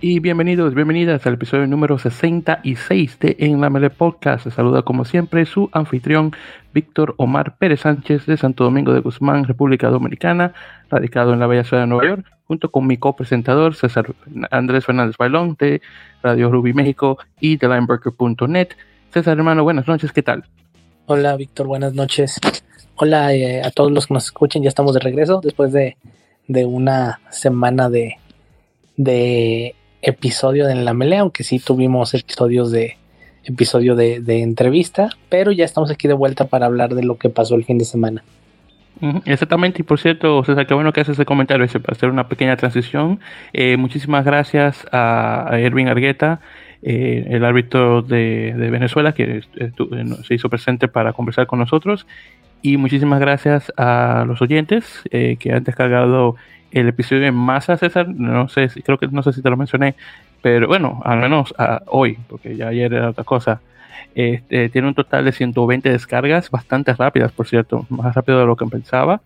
y bienvenidos, bienvenidas al episodio número 66 de En la Mele Podcast. Saluda como siempre su anfitrión Víctor Omar Pérez Sánchez de Santo Domingo de Guzmán, República Dominicana, radicado en la bella ciudad de Nueva York, junto con mi copresentador César Andrés Fernández Bailón de Radio Ruby México y de Lineburger.net. César hermano, buenas noches, ¿qué tal? Hola Víctor, buenas noches. Hola eh, a todos los que nos escuchen, ya estamos de regreso después de, de una semana de, de episodio de la melea, aunque sí tuvimos episodios de episodio de, entrevista, pero ya estamos aquí de vuelta para hablar de lo que pasó el fin de semana. Exactamente, y por cierto, César, qué bueno que haces ese comentario, para hacer una pequeña transición. Eh, muchísimas gracias a, Erwin Argueta, eh, el árbitro de, Venezuela, que eh, se hizo presente para conversar con nosotros. Y muchísimas gracias a los oyentes que han descargado el episodio en masa, César, no sé, creo que no sé si te lo mencioné, pero bueno, al menos ah, hoy, porque ya ayer era otra cosa. Este, tiene un total de 120 descargas, bastante rápidas, por cierto, más rápido de lo que pensaba.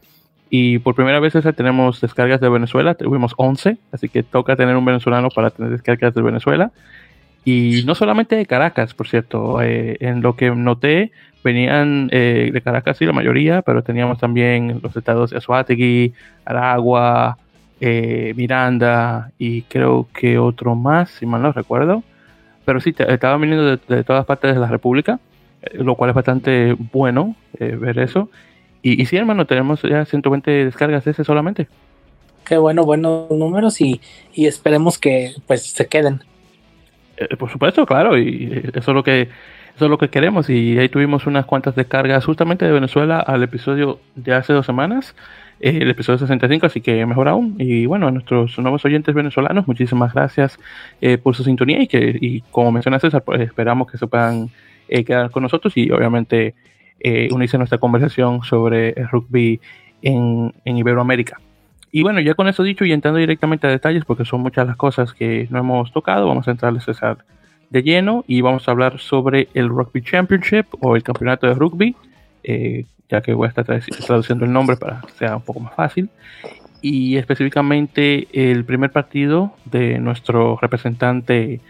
Y por primera vez tenemos descargas de Venezuela, tuvimos 11, así que toca tener un venezolano para tener descargas de Venezuela. Y no solamente de Caracas, por cierto, eh, en lo que noté, venían eh, de Caracas, sí, la mayoría, pero teníamos también los estados de Azuategui, Aragua, eh, Miranda y creo que otro más, si mal no recuerdo. Pero sí, estaban viniendo de, todas partes de la República, lo cual es bastante bueno ver eso. Y, y, sí, hermano, tenemos ya 120 descargas de ese solamente. Qué bueno, buenos números y, y esperemos que pues se queden. Eh, por supuesto, claro, y eso es lo que eso es lo que queremos y ahí tuvimos unas cuantas descargas justamente de Venezuela al episodio de hace dos semanas, eh, el episodio 65, así que mejor aún. Y bueno, a nuestros nuevos oyentes venezolanos, muchísimas gracias eh, por su sintonía y que y como menciona César, pues esperamos que se puedan quedar con nosotros y obviamente unirse a nuestra conversación sobre el rugby en, en Iberoamérica. Y bueno, ya con eso dicho y entrando directamente a detalles, porque son muchas las cosas que no hemos tocado, vamos a entrarles a de lleno y vamos a hablar sobre el Rugby Championship o el campeonato de rugby, eh, ya que voy a estar traduciendo el nombre para que sea un poco más fácil. Y específicamente el primer partido de nuestro representante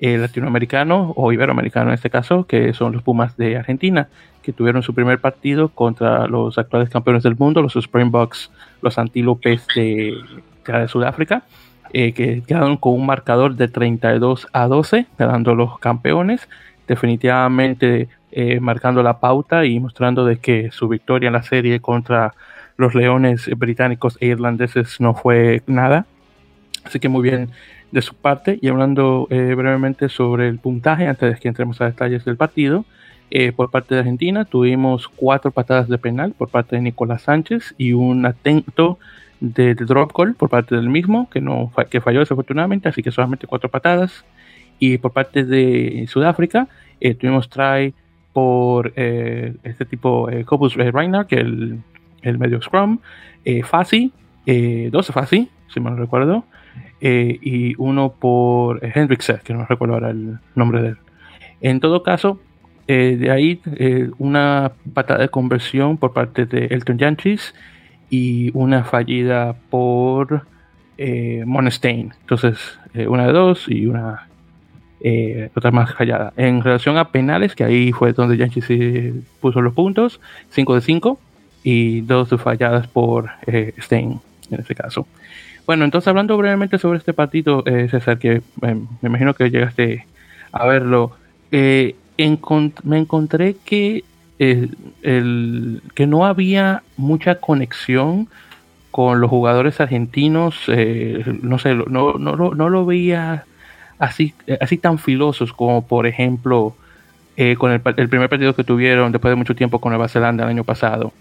eh, latinoamericano o iberoamericano en este caso, que son los Pumas de Argentina, que tuvieron su primer partido contra los actuales campeones del mundo, los Springboks, los Antílopes de, de Sudáfrica, eh, que quedaron con un marcador de 32 a 12, quedando los campeones, definitivamente eh, marcando la pauta y mostrando de que su victoria en la serie contra los Leones británicos e irlandeses no fue nada. Así que muy bien de su parte y hablando eh, brevemente sobre el puntaje antes de que entremos a detalles del partido. Eh, por parte de Argentina tuvimos cuatro patadas de penal por parte de Nicolás Sánchez y un atento de, drop goal por parte del mismo que no que falló desafortunadamente, así que solamente cuatro patadas. Y por parte de Sudáfrica eh, tuvimos try por este tipo Cobus Reiner, que el, el medio scrum, Fasi, 12 Fasi, si me lo recuerdo, eh, y uno por Hendrix, que no recuerdo ahora el nombre de él. En todo caso, eh, de ahí eh, una patada de conversión por parte de Elton Yanchis y una fallida por eh, Monstein. Entonces, una de dos y una otra más fallada. En relación a penales, que ahí fue donde Yanchis puso los puntos, 5 de 5 y dos falladas por Stein en este caso. Bueno, entonces hablando brevemente sobre este partido, eh, César, que eh, me imagino que llegaste a verlo, eh, me encontré que, el, que no había mucha conexión con los jugadores argentinos, no sé, no, no, no, lo veía así, así tan filosos como por ejemplo con el, el, primer partido que tuvieron después de mucho tiempo con Nueva Zelanda el año pasado.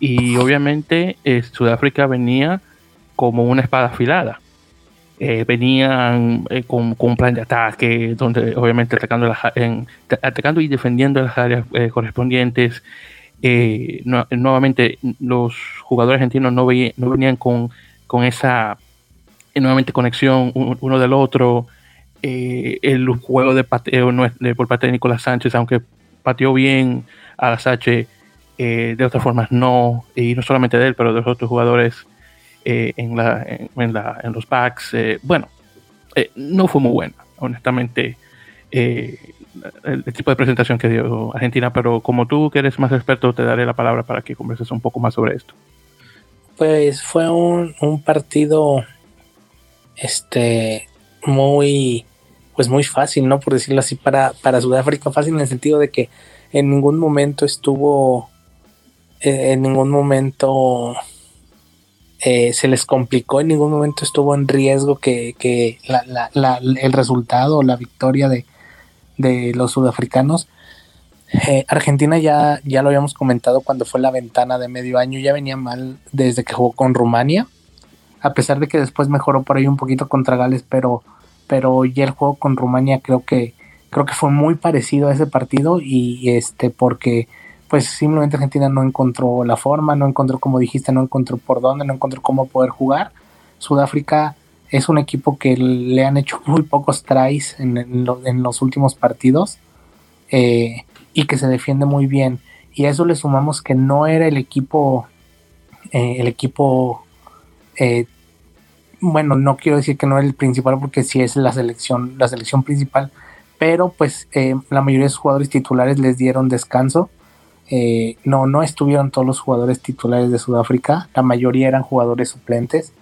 Y obviamente Sudáfrica venía como una espada afilada. Eh, venían eh, con, un plan de ataque, donde obviamente atacando, atacando y defendiendo las áreas eh, correspondientes. nuevamente, los jugadores argentinos no, venían con, con esa nuevamente conexión uno del otro. el juego de pateo de, por parte de Nicolás Sánchez, aunque pateó bien a Sache, de otras formas no, y no solamente de él, pero de los otros jugadores eh, en, la, en, la, en, los packs. Eh, bueno, eh, no fue muy buena, honestamente, el, tipo de presentación que dio Argentina, pero como tú que eres más experto, te daré la palabra para que converses un poco más sobre esto. Pues fue un, un partido este muy pues muy fácil, ¿no? Por decirlo así, para, para Sudáfrica, fácil en el sentido de que en ningún momento estuvo, eh, en ningún momento eh, se les complicó, en ningún momento estuvo en riesgo que, que el resultado, la victoria de, de los sudafricanos. Eh, Argentina ya, ya lo habíamos comentado cuando fue la ventana de medio año, ya venía mal desde que jugó con Rumania, a pesar de que después mejoró por ahí un poquito contra Gales, pero pero ya el juego con Rumania creo que creo que fue muy parecido a ese partido y este porque pues simplemente Argentina no encontró la forma, no encontró como dijiste, no encontró por dónde, no encontró cómo poder jugar. Sudáfrica es un equipo que le han hecho muy pocos tries en, los últimos partidos eh, y que se defiende muy bien. Y a eso le sumamos que no era el equipo, eh, el equipo eh, bueno, no quiero decir que no es el principal porque sí es la selección, la selección principal, pero pues la mayoría de sus jugadores titulares les dieron descanso. Eh, no, no estuvieron todos los jugadores titulares de Sudáfrica, la mayoría eran jugadores suplentes.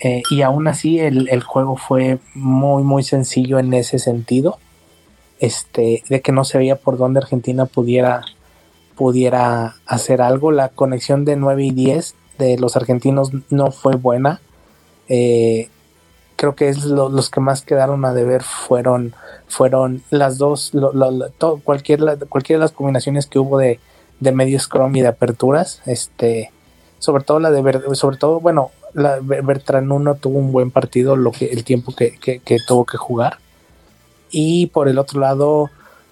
Eh, y aún así el, el, juego fue muy muy sencillo en ese sentido. Este, de que no se veía por dónde Argentina pudiera, pudiera hacer algo. La conexión de 9 y 10 de los argentinos no fue buena. Eh, creo que es los que más quedaron a deber fueron fueron las dos cualquier cualquiera de las combinaciones que hubo de, de medio scrum y de aperturas este sobre todo la de sobre todo bueno la Bertrand no tuvo un buen partido lo que el tiempo que, tuvo que jugar. Y por el otro lado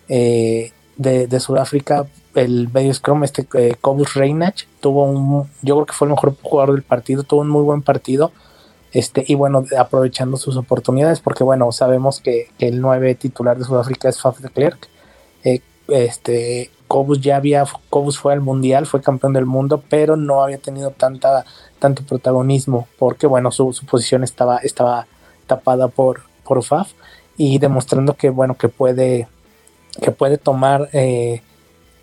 eh, de, Sudáfrica el medio scrum este eh, Cobus Reinach tuvo un yo creo que fue el mejor jugador del partido tuvo un muy buen partido este, y bueno, aprovechando sus oportunidades, porque bueno, sabemos que, el 9 titular de Sudáfrica es Faf de Klerk. Eh, este, Cobus ya había, Cobus fue al mundial, fue campeón del mundo, pero no había tenido tanta, tanto protagonismo, porque bueno, su, posición estaba, estaba tapada por, por Faf, y demostrando que bueno, que puede, que puede tomar eh,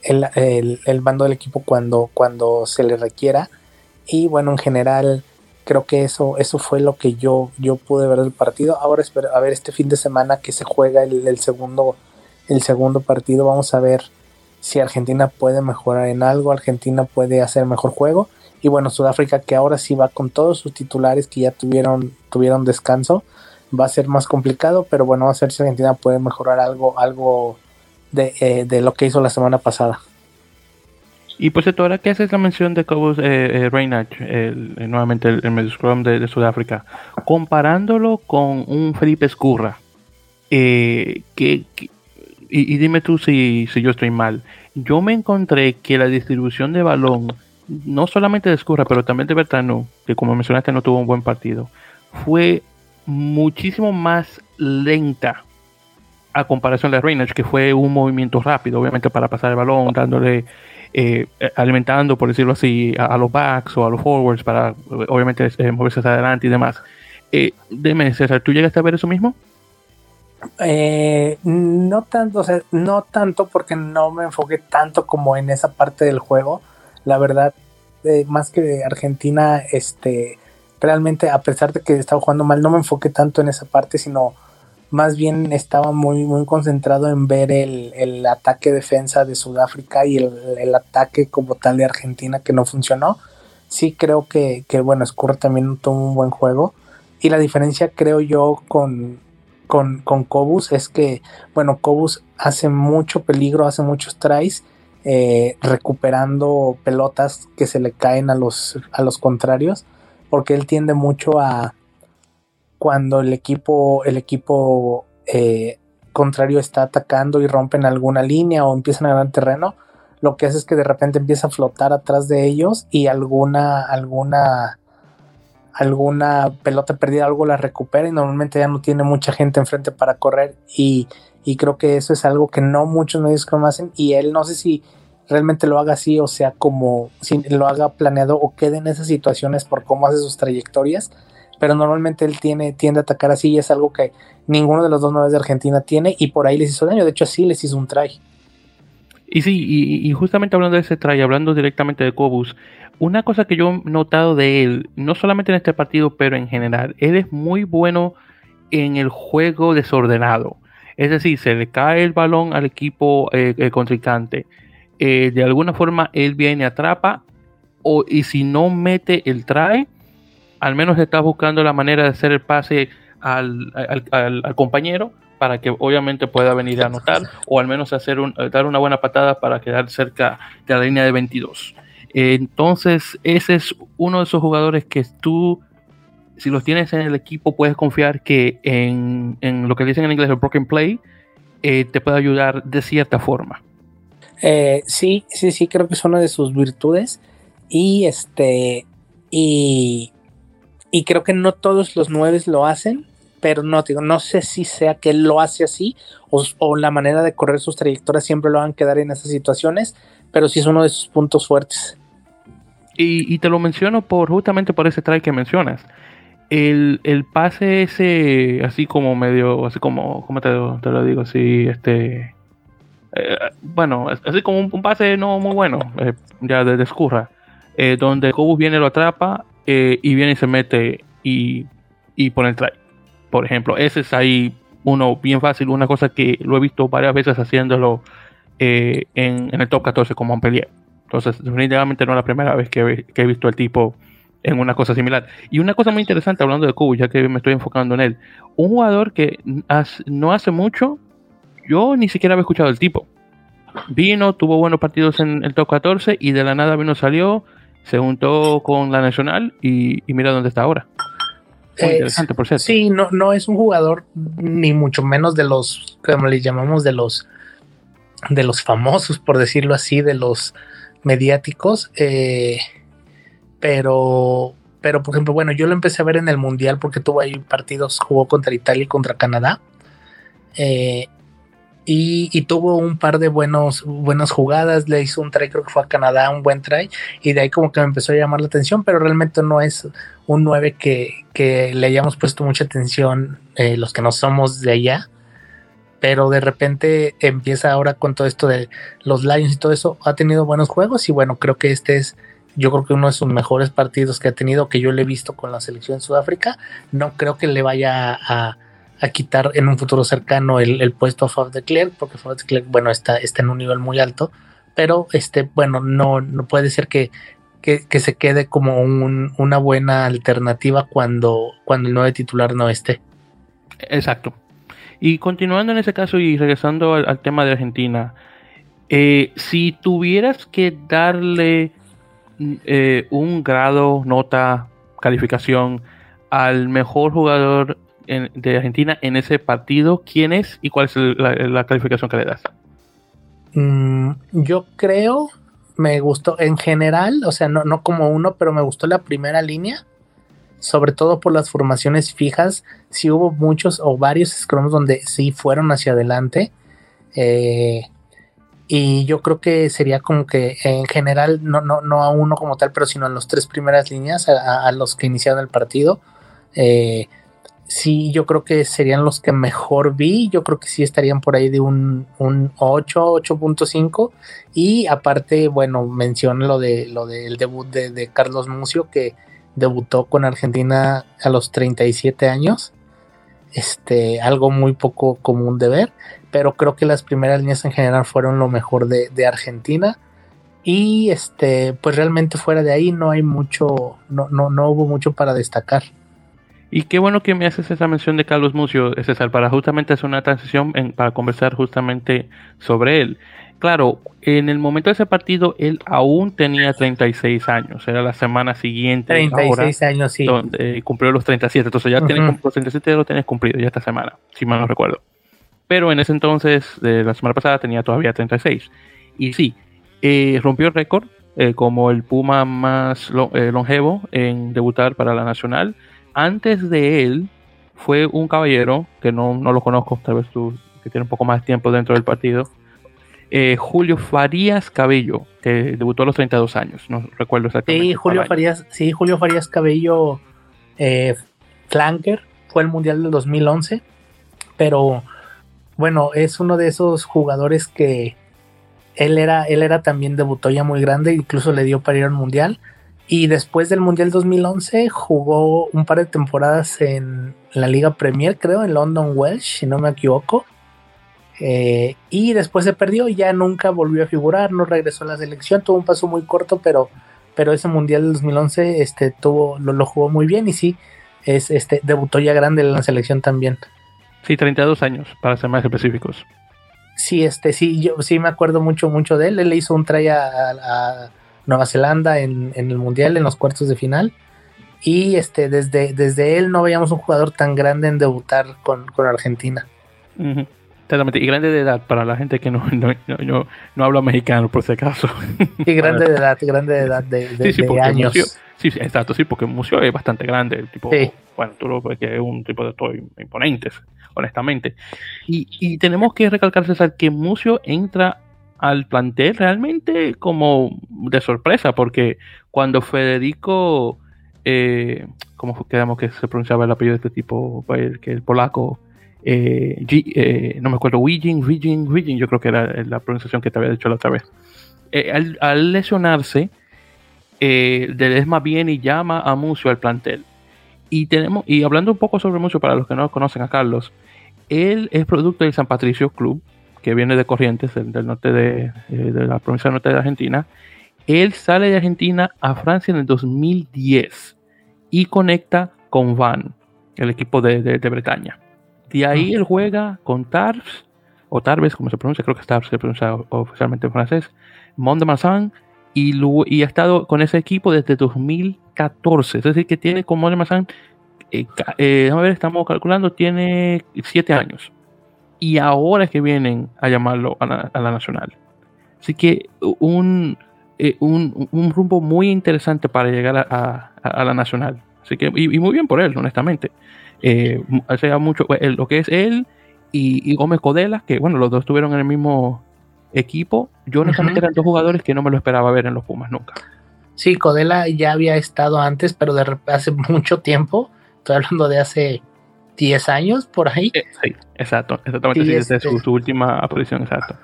el, el, el, bando del equipo cuando, cuando se le requiera. Y bueno, en general, creo que eso, eso fue lo que yo, yo pude ver del partido. Ahora espero a ver este fin de semana que se juega el, segundo, el segundo partido. Vamos a ver si Argentina puede mejorar en algo, Argentina puede hacer mejor juego. Y bueno, Sudáfrica que ahora sí va con todos sus titulares que ya tuvieron, tuvieron descanso. Va a ser más complicado, pero bueno, va a ser si Argentina puede mejorar algo, algo de, eh, de lo que hizo la semana pasada. Y por cierto, ahora que haces la mención de Cobus eh, eh, nuevamente el, el scrum de, Sudáfrica, comparándolo con un Felipe Escurra, eh, que, y, dime tú si, si yo estoy mal, yo me encontré que la distribución de balón, no solamente de Escurra, pero también de Bertano, que como mencionaste no tuvo un buen partido, fue muchísimo más lenta a comparación de Reinach, que fue un movimiento rápido, obviamente para pasar el balón, dándole eh, alimentando, por decirlo así, a, los backs o a los forwards para obviamente eh, moverse hacia adelante y demás. Eh, dime, César, ¿tú llegaste a ver eso mismo? Eh, no tanto, o sea, no tanto porque no me enfoqué tanto como en esa parte del juego. La verdad, más que Argentina, este, realmente a pesar de que estaba jugando mal, no me enfoqué tanto en esa parte, sino más bien estaba muy, muy concentrado en ver el, ataque defensa de Sudáfrica y el, ataque como tal de Argentina que no funcionó. Sí creo que, que bueno, Scurra también tuvo un buen juego. Y la diferencia creo yo con, con, con Cobus es que, bueno, Cobus hace mucho peligro, hace muchos tries, eh, recuperando pelotas que se le caen a los, a los contrarios, porque él tiende mucho a, cuando el equipo, el equipo eh, contrario está atacando y rompen alguna línea o empiezan a ganar terreno, lo que hace es que de repente empieza a flotar atrás de ellos y alguna, alguna, alguna pelota perdida, algo la recupera y normalmente ya no tiene mucha gente enfrente para correr y, y creo que eso es algo que no muchos medios como hacen y él no sé si realmente lo haga así o sea como si lo haga planeado o quede en esas situaciones por cómo hace sus trayectorias pero normalmente él tiene, tiende a atacar así y es algo que ninguno de los dos nueve de Argentina tiene y por ahí les hizo daño. De hecho, sí les hizo un try. Y sí, y, justamente hablando de ese try, hablando directamente de Cobus, una cosa que yo he notado de él, no solamente en este partido, pero en general, él es muy bueno en el juego desordenado. Es decir, se le cae el balón al equipo eh, contrincante. Eh, de alguna forma él viene, atrapa, o, y si no mete el try, al menos está buscando la manera de hacer el pase al, compañero para que obviamente pueda venir a anotar o al menos hacer dar una buena patada para quedar cerca de la línea de 22. Entonces, ese es uno de esos jugadores que tú, si los tienes en el equipo, puedes confiar que en, lo que dicen en inglés el broken play, eh, te puede ayudar de cierta forma. Eh, sí, sí, sí, creo que es una de sus virtudes. Y este, y, y creo que no todos los nueve lo hacen pero no, digo, no sé si sea que él lo hace así o, la manera de correr sus trayectorias siempre lo van a quedar en esas situaciones, pero sí es uno de sus puntos fuertes. Y, te lo menciono por justamente por ese try que mencionas. El, pase ese, así como medio, así como, ¿cómo te, lo digo? Así, este, eh, bueno, así como un, pase no muy bueno, eh, ya de, escurra, eh, donde Cobus viene, lo atrapa y viene y se mete y, y pone el try por ejemplo. Ese es ahí uno bien fácil, una cosa que lo he visto varias veces haciéndolo eh, en, el top 14 como Montpellier. Entonces, definitivamente no es la primera vez que, he visto al tipo en una cosa similar. Y una cosa muy interesante hablando de Kubo, ya que me estoy enfocando en él. Un jugador que no hace mucho, yo ni siquiera había escuchado el tipo. Vino, tuvo buenos partidos en el top 14 y de la nada vino, salió, se juntó con la Nacional y mira dónde está ahora. Eh, sí, no, no es un jugador ni mucho menos de los, como le llamamos, de los de los famosos, por decirlo así, de los mediáticos. Eh, pero, pero por ejemplo, bueno, yo lo empecé a ver en el Mundial porque tuvo ahí partidos, jugó contra Italia y contra Canadá. Eh, y, tuvo un par de buenos, buenas jugadas, le hizo un try, creo que fue a Canadá, un buen try, y de ahí como que me empezó a llamar la atención, pero realmente no es un 9 que, que le hayamos puesto mucha atención eh, los que no somos de allá, pero de repente empieza ahora con todo esto de los Lions y todo eso, ha tenido buenos juegos y bueno, creo que este es yo creo que uno de sus mejores partidos que ha tenido, que yo le he visto con la selección de Sudáfrica, no creo que le vaya a a quitar en un futuro cercano el, puesto a Fab de Klerk, porque Fab de Klerk, bueno, está, está en un nivel muy alto, pero este, bueno, no, no puede ser que, que, se quede como una buena alternativa cuando, cuando el nuevo titular no esté. Exacto. Y continuando en ese caso y regresando al, tema de Argentina, eh, si tuvieras que darle eh, un grado, nota, calificación al mejor jugador de Argentina en ese partido, ¿quién es y cuál es la, calificación que le das? Mm, yo creo, me gustó en general, o sea, no, no como uno, pero me gustó la primera línea, sobre todo por las formaciones fijas. Si hubo muchos o varios scrums donde sí fueron hacia adelante. Eh, y yo creo que sería como que en general, no, no, no a uno como tal, pero sino a las tres primeras líneas, a, los que iniciaron el partido. Eh, sí, yo creo que serían los que mejor vi. Yo creo que sí estarían por ahí de un, un 8, 8.5. Y aparte, bueno, menciono lo de lo del debut de, Carlos Mucio, que debutó con Argentina a los 37 años. Este, algo muy poco común de ver. Pero creo que las primeras líneas en general fueron lo mejor de, de Argentina. Y este, pues realmente fuera de ahí no hay mucho, no, no, no hubo mucho para destacar. Y qué bueno que me haces esa mención de Carlos Mucio, César, para justamente hacer una transición para conversar justamente sobre él. Claro, en el momento de ese partido él aún tenía 36 años, era la semana siguiente. 36 años, sí. Donde cumplió los 37, entonces ya uh los 37 ya lo tenés cumplido ya esta semana, si mal no recuerdo. Pero en ese entonces, de la semana pasada, tenía todavía 36. Y sí, eh, rompió el récord eh, como el Puma más eh, longevo en debutar para la Nacional antes de él fue un caballero, que no, lo conozco, tal vez tú, que tiene un poco más de tiempo dentro del partido, eh, Julio Farías Cabello, que debutó a los 32 años, no recuerdo exactamente. Sí, Julio Farías, sí, Julio Farías Cabello eh, flanker, fue el Mundial del 2011, pero bueno, es uno de esos jugadores que él era, él era también debutó ya muy grande, incluso le dio para ir al Mundial. Y después del Mundial 2011 jugó un par de temporadas en la Liga Premier, creo, en London Welsh, si no me equivoco. Eh, y después se perdió y ya nunca volvió a figurar, no regresó a la selección, tuvo un paso muy corto, pero, pero ese Mundial del 2011 este, tuvo, lo, lo jugó muy bien y sí, es, este, debutó ya grande en la selección también. Sí, 32 años, para ser más específicos. Sí, este, sí, yo sí me acuerdo mucho, mucho de él. Él le hizo un try a, Nueva Zelanda en, el Mundial, en los cuartos de final. Y este, desde, desde él no veíamos un jugador tan grande en debutar con, Argentina. Y grande de edad para la gente que no, no, no, habla mexicano, por si acaso. Y grande de edad, grande de edad de, años. sí, exacto, sí, porque el museo es bastante grande. El tipo, Bueno, tú lo ves que es un tipo de todo imponentes honestamente. Y, tenemos que recalcar, César, que Mucio entra al plantel realmente como de sorpresa, porque cuando Federico, eh, ¿cómo quedamos que se pronunciaba el apellido de este tipo? El, que el polaco, eh, eh, no me acuerdo, Wigin, Wigin, Wigin, yo creo que era la pronunciación que te había dicho la otra vez. Eh, al, al, lesionarse, más bien y llama a Mucio al plantel. Y tenemos, y hablando un poco sobre Mucio, para los que no conocen a Carlos, él es producto del San Patricio Club, que viene de Corrientes, del, norte de, eh, de, la provincia norte de Argentina. Él sale de Argentina a Francia en el 2010 y conecta con Van, el equipo de, de Bretaña. De ahí él juega con Tarbes, o Tarbes, como se pronuncia, creo que Tarbes se pronuncia oficialmente en francés, Mont de Marsan, y, y ha estado con ese equipo desde 2014. Es decir, que tiene con Mont de Marsan eh, eh ver, estamos calculando, tiene 7 años. Y ahora es que vienen a llamarlo a la, Nacional. Así que un, eh, un, un, rumbo muy interesante para llegar a, a, la Nacional. Así que, y, muy bien por él, honestamente. Eh, sea mucho, lo que es él y, Gómez Codela, que bueno, los dos estuvieron en el mismo equipo. Yo honestamente eran dos jugadores que no me lo esperaba ver en los Pumas nunca. Sí, Codela ya había estado antes, pero de hace mucho tiempo. Estoy hablando de hace 10 años por ahí. Eh, sí, exacto, exactamente, sí, desde su, este última aparición, exacto.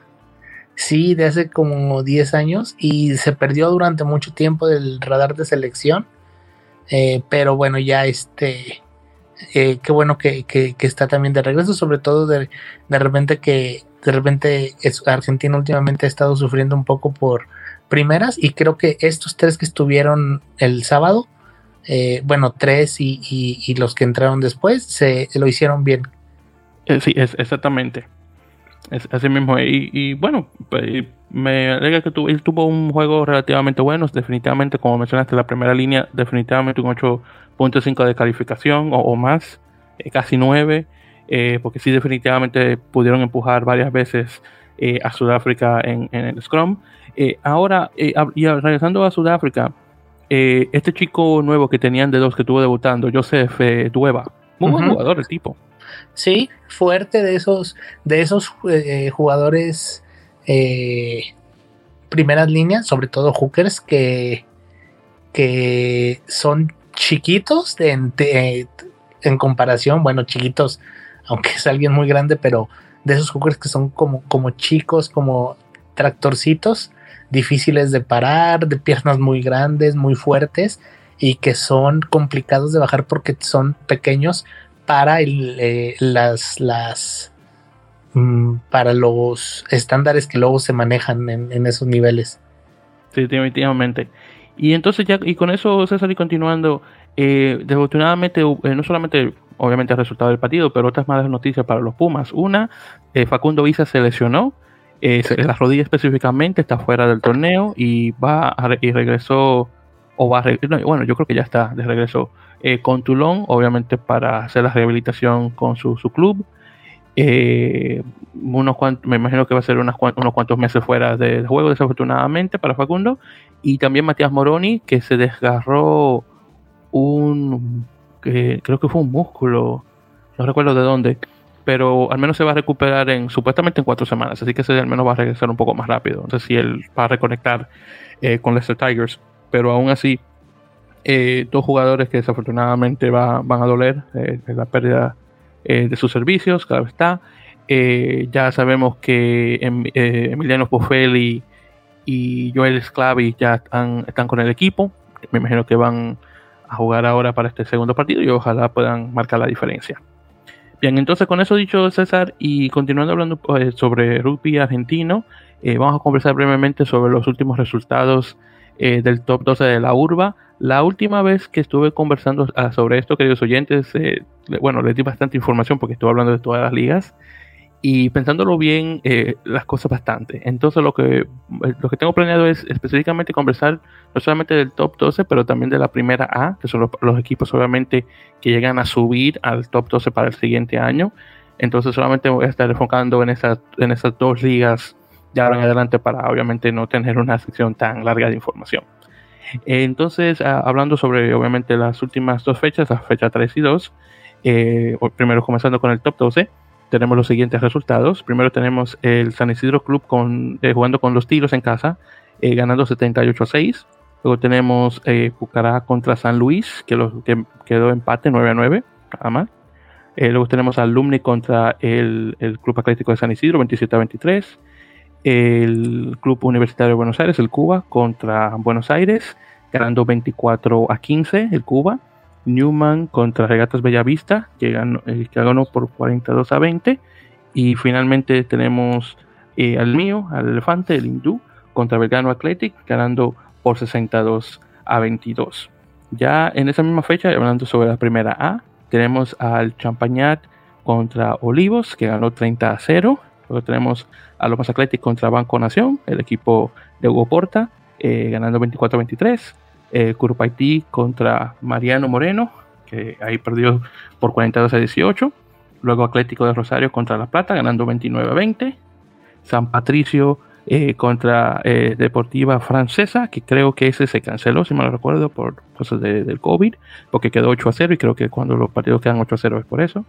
Sí, de hace como 10 años y se perdió durante mucho tiempo del radar de selección. Eh, pero bueno, ya este, eh, qué bueno que, está también de regreso, sobre todo de, de repente que de repente Argentina últimamente ha estado sufriendo un poco por primeras y creo que estos tres que estuvieron el sábado eh, bueno, tres y, los que entraron después se lo hicieron bien. Eh, sí, es, exactamente. Es así mismo. Y, bueno, pues, me alegra que él tuvo un juego relativamente bueno. Definitivamente, como mencionaste, la primera línea, definitivamente un 8.5 de calificación o, más, eh, casi 9. porque sí, definitivamente pudieron empujar varias veces a Sudáfrica en, en el Scrum. ahora, y regresando a Sudáfrica, eh, este chico nuevo que tenían de dos que estuvo debutando, Joseph eh, Dueva, muy buen jugador el tipo. Sí, fuerte de esos, de esos eh, jugadores primeras líneas, sobre todo hookers que, que son chiquitos en, en comparación, bueno, chiquitos, aunque es alguien muy grande, pero de esos hookers que son como, como chicos, como tractorcitos, difíciles de parar, de piernas muy grandes, muy fuertes y que son complicados de bajar porque son pequeños para eh, las, las mm, para los estándares que luego se manejan en, esos niveles. Sí, definitivamente. Y entonces ya, y con eso César y continuando, eh, desafortunadamente, eh, no solamente obviamente el resultado del partido, pero otras malas noticias para los Pumas. Una, eh, Facundo Visa se lesionó, eh, la rodilla específicamente está fuera del torneo y va y regresó o va a bueno yo creo que ya está de regreso eh, con Toulon obviamente para hacer la rehabilitación con su, club. Eh, unos me imagino que va a ser unos cuantos meses fuera de juego desafortunadamente para Facundo. Y también Matías Moroni que se desgarró un creo que fue un músculo no recuerdo de dónde pero al menos se va a recuperar en supuestamente en cuatro semanas, así que ese al menos va a regresar un poco más rápido. No sé si él va a reconectar eh, con Leicester Tigers, pero aún así Eh, dos jugadores que desafortunadamente van a doler eh, la pérdida de sus servicios, claro está. ya sabemos que em, Emiliano Poffelli y Joel Sclavi ya están, están con el equipo. Me imagino que van a jugar ahora para este segundo partido y ojalá puedan marcar la diferencia. Bien, entonces con eso dicho César y continuando hablando pues, sobre rugby argentino, eh, vamos a conversar brevemente sobre los últimos resultados eh, del top 12 de la urba. La última vez que estuve conversando ah, sobre esto, queridos oyentes, eh, bueno, les di bastante información porque estuve hablando de todas las ligas y pensándolo bien, eh, las cosas bastante. Entonces lo que, eh, lo que tengo planeado es específicamente conversar no solamente del top 12, pero también de la primera A, que son los, equipos obviamente que llegan a subir al top 12 para el siguiente año. Entonces solamente voy a estar enfocando en esas, en esas dos ligas de ahora en adelante para obviamente no tener una sección tan larga de información. Entonces, ah, hablando sobre obviamente las últimas dos fechas, la fecha 3 y 2, eh, primero comenzando con el top 12 tenemos los siguientes resultados. Primero tenemos el San Isidro Club eh, jugando con los tiros en casa, eh, ganando 78 a 6. Luego tenemos eh, Pucará contra San Luis, que, que quedó empate 9 a 9, nada más. luego tenemos Alumni contra el, el, Club Atlético de San Isidro, 27 a 23. El Club Universitario de Buenos Aires, el Cuba, contra Buenos Aires, ganando 24 a 15, el Cuba. Newman contra Regatas Bellavista, que ganó, eh, que ganó por 42 a 20. Y finalmente tenemos eh, al mío, al Elefante, el Hindú, contra Belgrano Athletic, ganando por 62 a 22. Ya en esa misma fecha, hablando sobre la primera A, tenemos al Champagnat contra Olivos, que ganó 30 a 0. Luego tenemos a Lomas Athletic contra Banco Nación, el equipo de Hugo Porta, eh, ganando 24 a 23 eh, Curupaití contra Mariano Moreno, que ahí perdió por 42 a 18. Luego Atlético de Rosario contra La Plata, ganando 29 a 20. San Patricio eh, contra eh, Deportiva Francesa, que creo que ese se canceló, si me lo recuerdo, por cosas del COVID, porque quedó 8 a 0 y creo que cuando los partidos quedan 8 a 0 es por eso.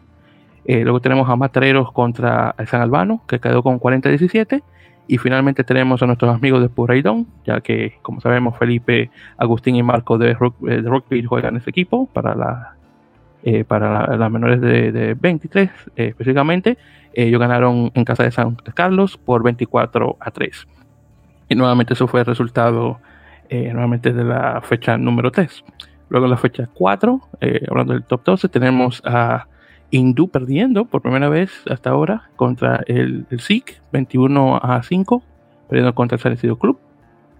Eh, luego tenemos a Matreros contra San Albano, que quedó con 40 a 17. Y finalmente tenemos a nuestros amigos de Puraidón, ya que, como sabemos, Felipe, Agustín y Marco de, Rock, eh, de juegan en ese equipo para la eh, para las menores de, 23 eh, específicamente. ellos ganaron en casa de San Carlos por 24 a 3. Y nuevamente eso fue el resultado nuevamente de la fecha número 3. Luego en la fecha 4, hablando del top 12, tenemos a Hindú perdiendo por primera vez hasta ahora contra el, el SIC 21 a 5, perdiendo contra el Salecido Club.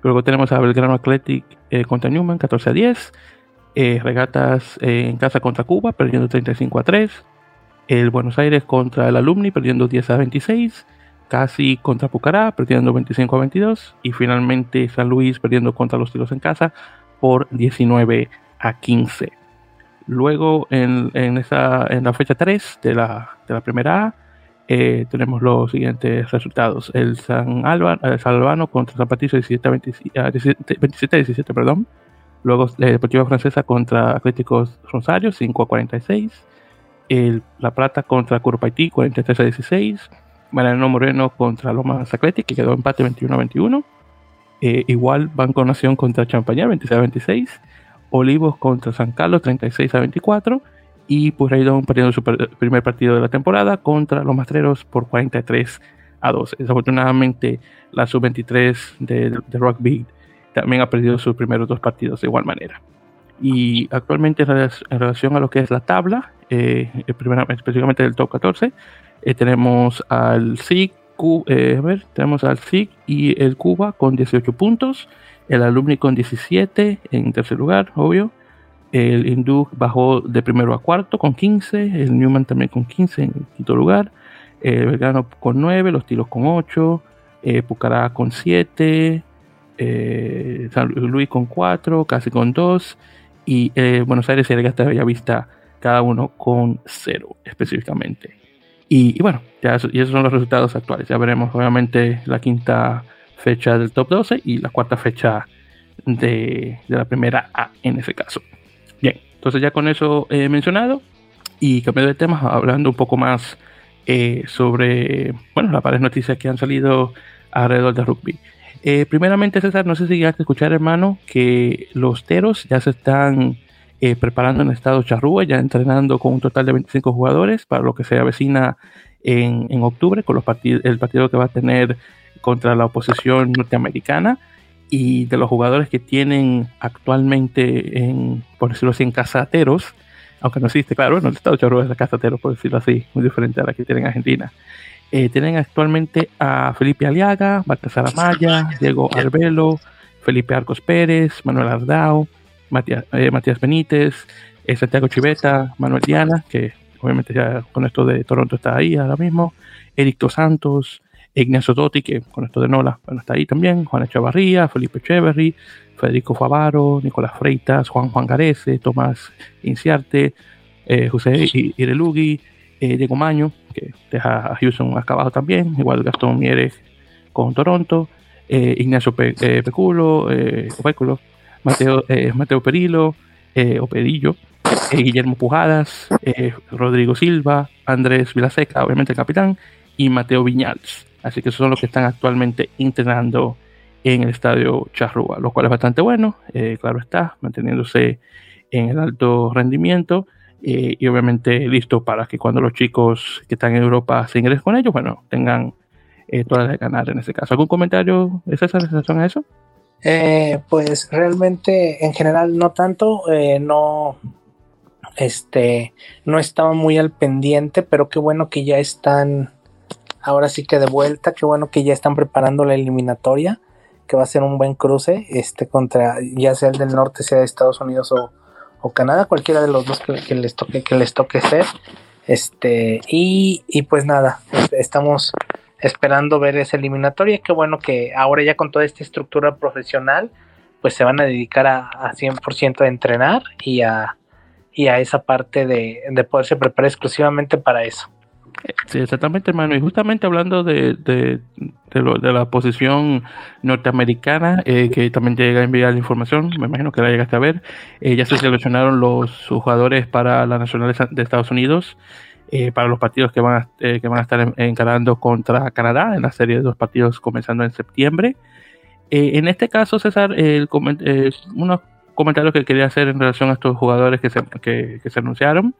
Luego tenemos a Belgrano Athletic eh, contra Newman 14 a 10. Eh, regatas eh, en casa contra Cuba, perdiendo 35 a 3. El Buenos Aires contra el Alumni, perdiendo 10 a 26. Casi contra Pucará, perdiendo 25 a 22. Y finalmente San Luis perdiendo contra los Tiros en casa por 19 a 15. Luego, en, en, esa, en la fecha 3 de la, de la primera A, eh, tenemos los siguientes resultados. El San, Alba, el San Albano contra San Patricio 17 a 27, 17, perdón. Luego la Deportiva Francesa contra Atléticos Rosario 5 a 46. El, la Plata contra Curupaití 43 a 16. Mariano Moreno contra Lomas Athletic que quedó empate 21 a 21. Eh, igual Banco Nación contra Champaña 26 a 26. Olivos contra San Carlos 36 a 24 y Purraidón perdiendo su primer partido de la temporada contra los Mastreros por 43 a 12. Desafortunadamente la sub-23 de, de, rugby también ha perdido sus primeros dos partidos de igual manera. Y actualmente en relación a lo que es la tabla, eh, específicamente del top 14, eh, tenemos al SIG, eh, tenemos al SIG y el Cuba con 18 puntos el Alumni con 17 en tercer lugar, obvio. El Hindú bajó de primero a cuarto con 15. El Newman también con 15 en quinto lugar. El Belgrano con 9. Los Tiros con 8. Eh, Pucará con 7. Eh, San Luis con 4. Casi con 2. Y eh, Buenos Aires y el Gasta Bellavista cada uno con 0 específicamente. Y, bueno, ya y esos son los resultados actuales. Ya veremos obviamente la quinta fecha del top 12 y la cuarta fecha de, la primera A en ese caso. Bien, entonces ya con eso he mencionado y cambiando de tema, hablando un poco más eh, sobre, bueno, las varias noticias que han salido alrededor del rugby. Eh, primeramente, César, no sé si llegaste a escuchar, hermano, que los teros ya se están eh, preparando en estado charrúa, ya entrenando con un total de 25 jugadores para lo que se avecina en, en octubre, con los el partido que va a tener contra la oposición norteamericana y de los jugadores que tienen actualmente, en, por decirlo así, en casateros, aunque no existe, claro, bueno, el estado charrúa es de casateros, por decirlo así, muy diferente a la que tienen en Argentina. Eh, tienen actualmente a Felipe Aliaga, Baltasar Amaya, Diego Arbelo, Felipe Arcos Pérez, Manuel Ardao, Matías, eh, Matías Benítez, eh, Santiago Chiveta, Manuel Diana, que obviamente ya con esto de Toronto está ahí ahora mismo, Eric Dos Santos, Ignacio Dotti, que con esto de Nola bueno, está ahí también, Juan Echavarría, Felipe Echeverry, Federico Favaro, Nicolás Freitas, Juan Juan Garese, Tomás Inciarte, José Irelugui, Diego Maño, que deja a Houston acabado también, igual Gastón Mieres con Toronto, Ignacio Peculo, Mateo, Mateo Perillo, o Perillo, Guillermo Pujadas, Rodrigo Silva, Andrés Vilaseca, obviamente el capitán, y Mateo Viñals. Así que esos son los que están actualmente entrenando en el estadio Charrúa, lo cual es bastante bueno, claro está, manteniéndose en el alto rendimiento eh, y obviamente listo para que cuando los chicos que están en Europa se ingresen con ellos, bueno, tengan eh, todas las de en ese caso. ¿Algún comentario, esa sensación a eso? Eh, pues realmente en general no tanto, no, este, no estaba muy al pendiente, pero qué bueno que ya están, ahora sí que de vuelta, qué bueno que ya están preparando la eliminatoria, que va a ser un buen cruce, este, contra, ya sea el del norte, sea de Estados Unidos o, Canadá, cualquiera de los dos que, les toque que les toque ser. Este, y, y, pues nada, estamos esperando ver esa eliminatoria. Qué bueno que ahora ya con toda esta estructura profesional, pues se van a dedicar a, a 100% a entrenar y a, y a esa parte de, de poderse preparar exclusivamente para eso. Sí, exactamente, hermano. Y justamente hablando de, de, de, la posición norteamericana, eh, que también llega a enviar la información, me imagino que la llegaste a ver, eh, ya se seleccionaron los jugadores para la Nacional de Estados Unidos, eh, para los partidos que van a, que van a estar encarando contra Canadá, en la serie de dos partidos comenzando en septiembre. en este caso, César, el, unos comentarios que quería hacer en relación a estos jugadores que se, que se anunciaron.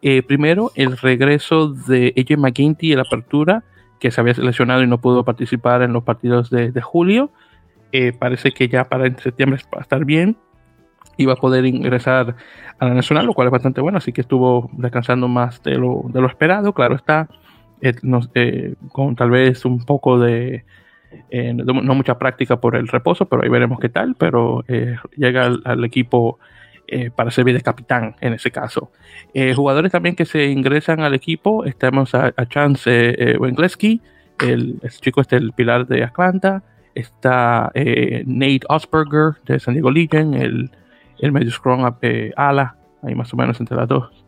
Eh, primero, el regreso de AJ McGinty en la apertura, que se había seleccionado y no pudo participar en los partidos de, julio. Eh, parece que ya para en septiembre va a estar bien y va a poder ingresar a la nacional, lo cual es bastante bueno, así que estuvo descansando más de lo, de lo esperado. Claro está, eh, con tal vez un poco de, no mucha práctica por el reposo, pero ahí veremos qué tal, pero llega al equipo eh, para servir de capitán en ese caso. Eh, jugadores también que se ingresan al equipo, estamos a, Chance eh, Wengleski, el, chico este, el pilar de Atlanta, está Nate Osberger de San Diego Legion, el, el medio scrum ala, ahí más o menos entre las dos.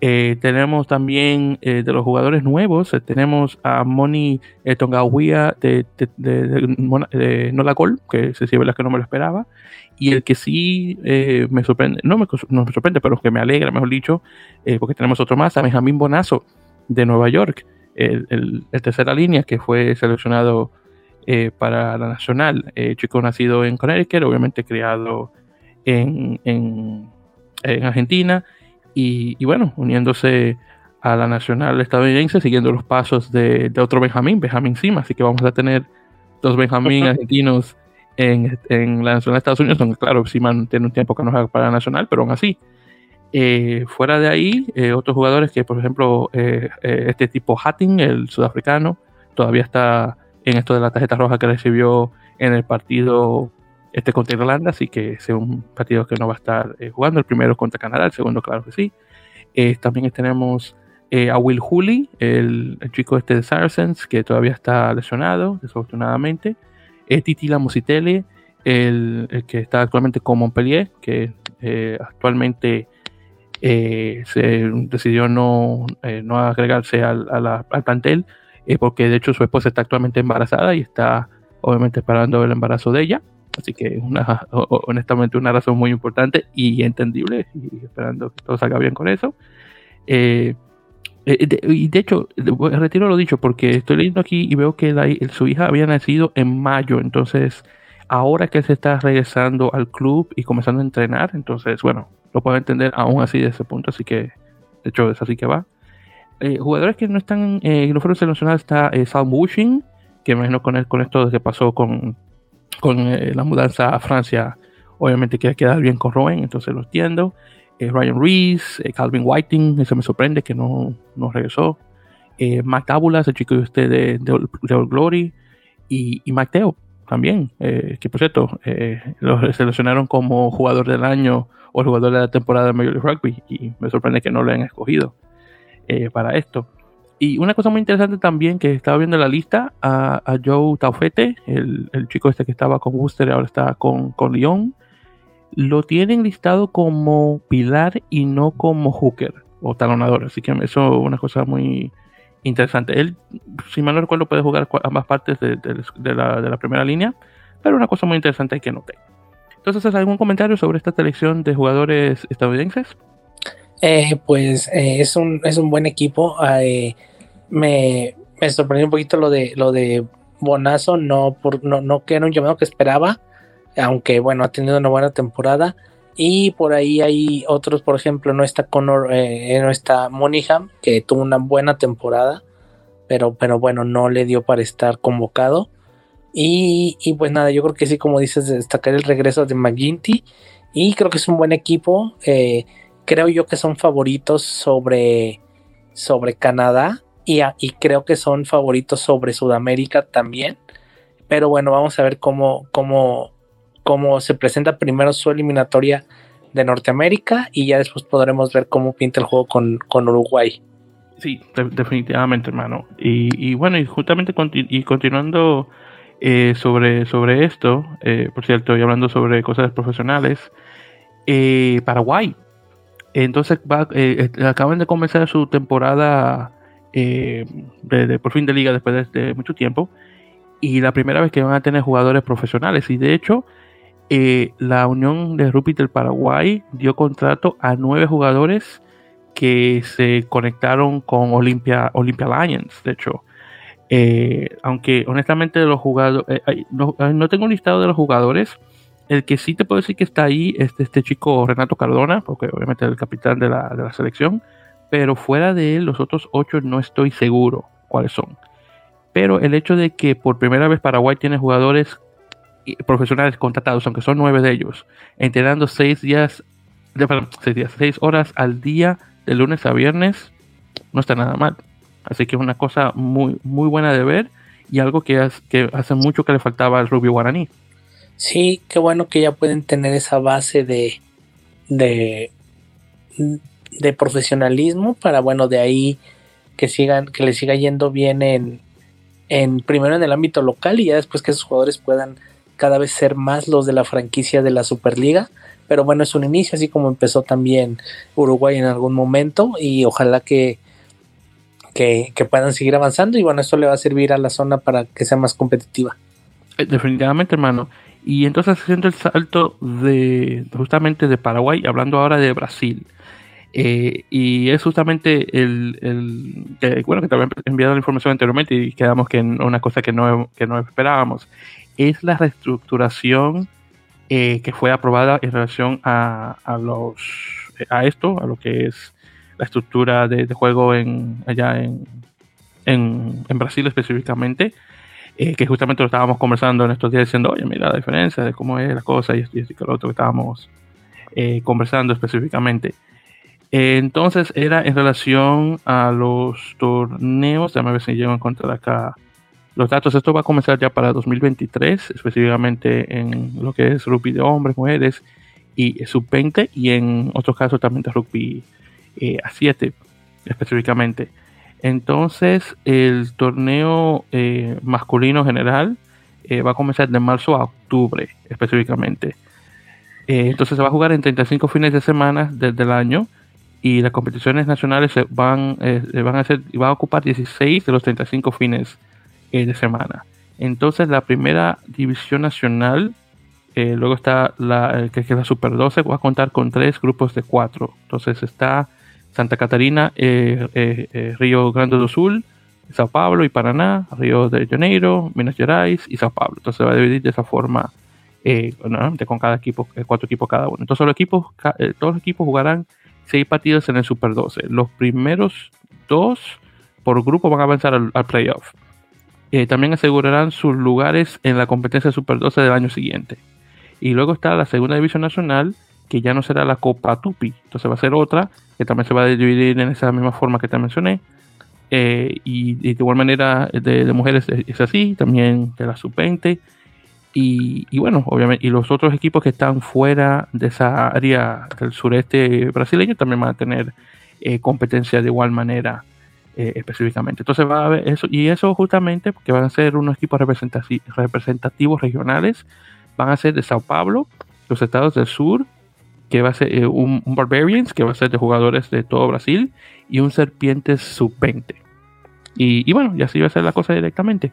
tenemos también de los jugadores nuevos, tenemos a Moni Tongawia de, de, de, Nolagol, que se es que no me lo esperaba, y el que sí eh, me sorprende, no me, no me, sorprende, pero que me alegra, mejor dicho, eh, porque tenemos otro más, a Benjamín Bonazo de Nueva York, el, el, tercera línea que fue seleccionado eh, para la nacional. chico nacido en Connecticut, obviamente criado en, en, en Argentina, y, y, bueno, uniéndose a la nacional estadounidense, siguiendo los pasos de, de otro Benjamín, Benjamín Sima, así que vamos a tener dos Benjamín argentinos en, la Nacional de Estados Unidos, donde claro, sí tiene un tiempo que no juega para la Nacional, pero aún así. Eh, fuera de ahí, eh, otros jugadores que, por ejemplo, eh, este tipo Hatting, el sudafricano, todavía está en esto de la tarjeta roja que recibió en el partido este contra Irlanda, así que es un partido que no va a estar jugando. El primero contra Canadá, el segundo, claro que sí. también tenemos a Will Hooley, el, el, chico este de Saracens, que todavía está lesionado, desafortunadamente. Titi Lamositele, el, el, que está actualmente con Montpellier, que eh, actualmente eh, se decidió no, eh, no agregarse al, al plantel, porque de hecho su esposa está actualmente embarazada y está obviamente esperando el embarazo de ella. Así que una, honestamente una razón muy importante y entendible y esperando que todo salga bien con eso. Y de hecho, retiro lo dicho porque estoy leyendo aquí y veo que su hija había nacido en mayo, entonces ahora que se está regresando al club y comenzando a entrenar, entonces bueno, lo puedo entender aún así de ese punto, así que de hecho es así que va. jugadores que no están, no fueron está eh, Sam Bushing, que me imagino con, con esto que pasó con, con la mudanza a Francia, obviamente quiere quedar bien con Rowan, entonces lo entiendo. Eh, Ryan Reese, eh, Calvin Whiting, eso me sorprende que no, no regresó. Eh, Mac el chico de usted de, de, All Glory, y, y Teo también, que por cierto, lo seleccionaron como jugador del año o jugador de la temporada de Major League Rugby, y me sorprende que no lo hayan escogido para esto. Y una cosa muy interesante también que estaba viendo en la lista a, Joe Taufete, el, chico este que estaba con Worcester ahora está con, con Lyon, lo tienen listado como pilar y no como hooker o talonador. Así que eso es una cosa muy interesante. Él, si mal no recuerdo, puede jugar ambas partes de, la, primera línea, pero una cosa muy interesante que noté. Entonces, ¿algún comentario sobre esta selección de jugadores estadounidenses? Eh, pues eh, es, un, es un buen equipo. Me, me, sorprendió un poquito lo de lo de Bonazo, no, por, no, no que era un llamado que esperaba aunque bueno, ha tenido una buena temporada. Y por ahí hay otros, por ejemplo, no está Connor, eh, no está Moniham, que tuvo una buena temporada, pero, pero bueno, no le dio para estar convocado. Y, pues nada, yo creo que sí, como dices, destacar el regreso de McGinty. Y creo que es un buen equipo. Eh, creo yo que son favoritos sobre, sobre Canadá. Y, y, creo que son favoritos sobre Sudamérica también. Pero bueno, vamos a ver cómo, cómo, cómo se presenta primero su eliminatoria de Norteamérica y ya después podremos ver cómo pinta el juego con, Uruguay. Sí, definitivamente, hermano. Y, bueno, y justamente y continuando eh, sobre, sobre esto, eh, por cierto, y hablando sobre cosas profesionales, eh, Paraguay. Entonces va, acaban de comenzar su temporada de, por fin de liga después de, de mucho tiempo. Y la primera vez que van a tener jugadores profesionales. Y de hecho, eh, la Unión de Rugby del Paraguay dio contrato a nueve jugadores que se conectaron con Olympia, Olympia Lions, de hecho. Eh, aunque honestamente los jugadores, eh, no, tengo un listado de los jugadores. El que sí te puedo decir que está ahí es este chico Renato Cardona, porque obviamente es el capitán de la, de la selección. Pero fuera de él, los otros ocho no estoy seguro cuáles son. Pero el hecho de que por primera vez Paraguay tiene jugadores profesionales contratados, aunque son nueve de ellos, entrenando seis días, seis horas al día, de lunes a viernes, no está nada mal. Así que es una cosa muy, muy buena de ver y algo que, hace mucho que le faltaba al Rubio Guaraní. Sí, qué bueno que ya pueden tener esa base de, de, de profesionalismo para, bueno, de ahí que sigan, que le siga yendo bien en, en primero en el ámbito local y ya después que esos jugadores puedan cada vez ser más los de la franquicia de la Superliga. Pero bueno, es un inicio, así como empezó también Uruguay en algún momento. Y ojalá que, que, puedan seguir avanzando. Y bueno, esto le va a servir a la zona para que sea más competitiva. Eh, definitivamente, hermano. Y entonces haciendo el salto de justamente de Paraguay, hablando ahora de Brasil. Eh, y es justamente el, el bueno que te había enviado la información anteriormente y quedamos que en una cosa que no, que no esperábamos es la reestructuración eh, que fue aprobada en relación a, los a esto, a lo que es la estructura de, juego en, allá en, en, Brasil específicamente, eh, que justamente lo estábamos conversando en estos días diciendo, oye, mira la diferencia de cómo es la cosa y esto y, lo otro que estábamos eh, conversando específicamente. entonces era en relación a los torneos, déjame ver si llego a encontrar acá los datos. Esto va a comenzar ya para 2023, específicamente en lo que es rugby de hombres, mujeres y sub-20, y en otros casos también de rugby eh, a 7 específicamente. Entonces, el torneo eh, masculino general eh, va a comenzar de marzo a octubre específicamente. entonces, se va a jugar en 35 fines de semana desde el año y las competiciones nacionales se van, van a van a ocupar 16 de los 35 fines de semana. Entonces la primera división nacional, eh, luego está la que es la Super 12, va a contar con tres grupos de cuatro. Entonces está Santa Catarina, Río Grande do Sul, Sao Paulo y Paraná, Río de Janeiro, Minas Gerais y Sao Paulo. Entonces se va a dividir de esa forma, con cada equipo, cuatro equipos cada uno. Entonces los equipos, todos los equipos jugarán seis partidos en el Super 12. Los primeros dos por grupo van a avanzar al, playoff. También asegurarán sus lugares en la competencia Super 12 del año siguiente. Y luego está la segunda división nacional, que ya no será la Copa Tupi, entonces va a ser otra, que también se va a dividir en esa misma forma que te mencioné. Eh, y, de igual manera de, mujeres es, así, también de la sub-20. Y, bueno, obviamente, y los otros equipos que están fuera de esa área del sureste brasileño también van a tener eh, competencia de igual manera eh, específicamente. Entonces va a haber eso, y eso justamente porque van a ser unos equipos representativos regionales van a ser de Sao Paulo, los estados del sur, que va a ser eh, un, Barbarians, que va a ser de jugadores de todo Brasil, y un Serpientes sub-20. Y, bueno, y así va a ser la cosa directamente.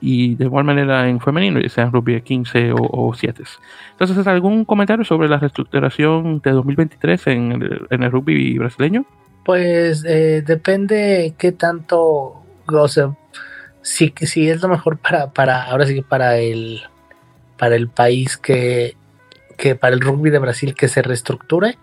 Y de igual manera en femenino, ya sean rugby 15 o, 7. Entonces, ¿algún comentario sobre la reestructuración de 2023 en el, en el rugby brasileño? Pues eh, depende qué tanto, o sea, si, es lo mejor para, para, ahora sí para el, para el país que, que para el rugby de Brasil que se reestructure,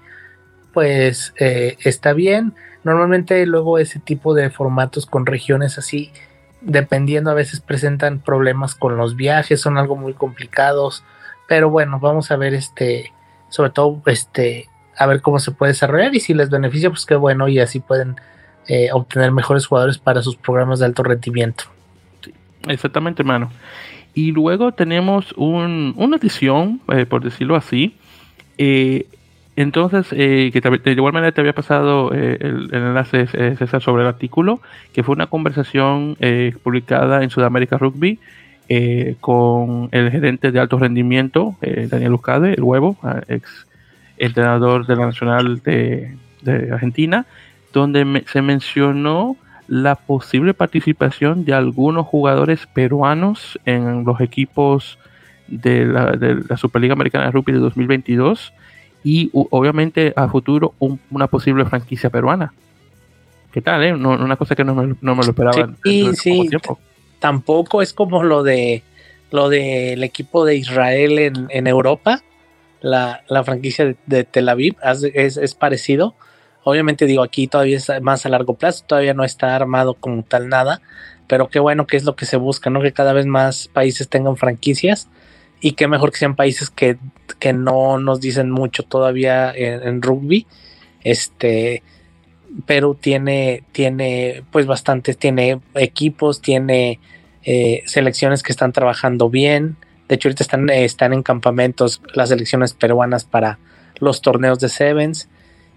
pues eh, está bien. Normalmente luego ese tipo de formatos con regiones así, dependiendo a veces presentan problemas con los viajes, son algo muy complicados, pero bueno, vamos a ver este, sobre todo este, a ver cómo se puede desarrollar y si les beneficia, pues qué bueno y así pueden eh, obtener mejores jugadores para sus programas de alto rendimiento. exactamente, hermano. Y luego tenemos una edición, eh, por decirlo así. Eh, entonces, que de igual manera te había pasado el, enlace sobre el artículo, que fue una conversación publicada en Sudamérica Rugby con el gerente de alto rendimiento, Daniel Ucade, el huevo, ex entrenador de la Nacional de, Argentina, donde se mencionó la posible participación de algunos jugadores peruanos en los equipos de la, Superliga Americana de Rugby de 2022 y obviamente a futuro una posible franquicia peruana. ¿Qué tal? Eh? una cosa que no me, lo esperaba. Sí, sí. Tampoco es como lo de lo del equipo de Israel en, Europa, la, franquicia de, Tel Aviv, es, es parecido Obviamente digo, aquí todavía es más a largo plazo, todavía no está armado como tal nada, pero qué bueno que es lo que se busca, ¿no? Que cada vez más países tengan franquicias y qué mejor que sean países que, no nos dicen mucho todavía en, rugby. Este, Perú tiene, tiene pues bastantes, tiene equipos, tiene eh, selecciones que están trabajando bien. De hecho, ahorita están, están en campamentos las selecciones peruanas para los torneos de Sevens.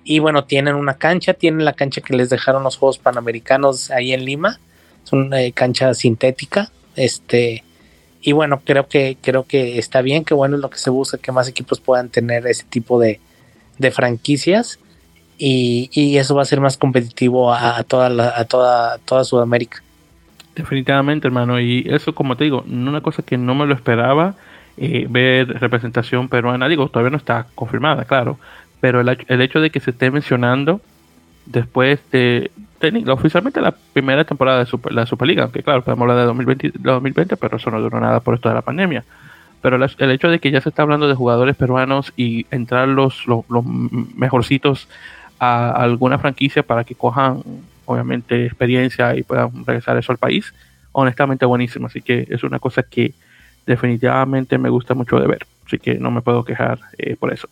Y bueno, tienen una cancha, tienen la cancha que les dejaron los Juegos Panamericanos ahí en Lima. Es una eh, cancha sintética. Este, y bueno, creo que, creo que está bien, que bueno es lo que se busca, que más equipos puedan tener ese tipo de, franquicias. Y, eso va a ser más competitivo a, toda a toda, toda Sudamérica. Definitivamente, hermano. Y eso, como te digo, una cosa que no me lo esperaba, eh, ver representación peruana. Digo, todavía no está confirmada, claro pero el, hecho de que se esté mencionando después de, oficialmente la primera temporada de la Superliga, aunque claro, podemos hablar de 2020, 2020, pero eso no duró nada por esto de la pandemia. Pero el hecho de que ya se está hablando de jugadores peruanos y entrar los, los, mejorcitos a alguna franquicia para que cojan, obviamente, experiencia y puedan regresar eso al país, honestamente buenísimo. Así que es una cosa que definitivamente me gusta mucho de ver. Así que no me puedo quejar eh, por eso.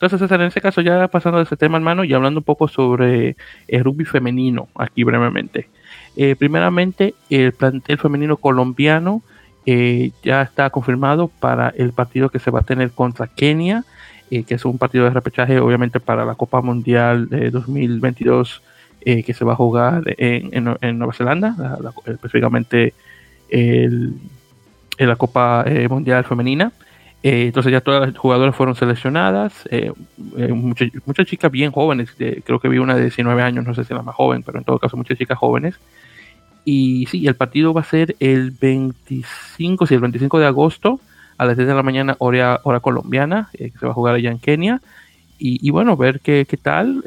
Entonces, en ese caso, ya pasando de ese tema, hermano, y hablando un poco sobre el rugby femenino, aquí brevemente. Eh, primeramente, el plantel femenino colombiano eh, ya está confirmado para el partido que se va a tener contra Kenia, eh, que es un partido de repechaje, obviamente, para la Copa Mundial de 2022 que se va a jugar en, Nueva Zelanda, específicamente en la Copa Mundial Femenina. Eh, entonces ya todas las jugadoras fueron seleccionadas, eh, eh, muchas, chicas bien jóvenes, creo que vi una de 19 años, no sé si la más joven, pero en todo caso muchas chicas jóvenes. Y sí, el partido va a ser el 25, sí, el 25 de agosto a las 10 de la mañana hora, hora colombiana, que se va a jugar allá en Kenia. Y, bueno, ver qué, qué tal.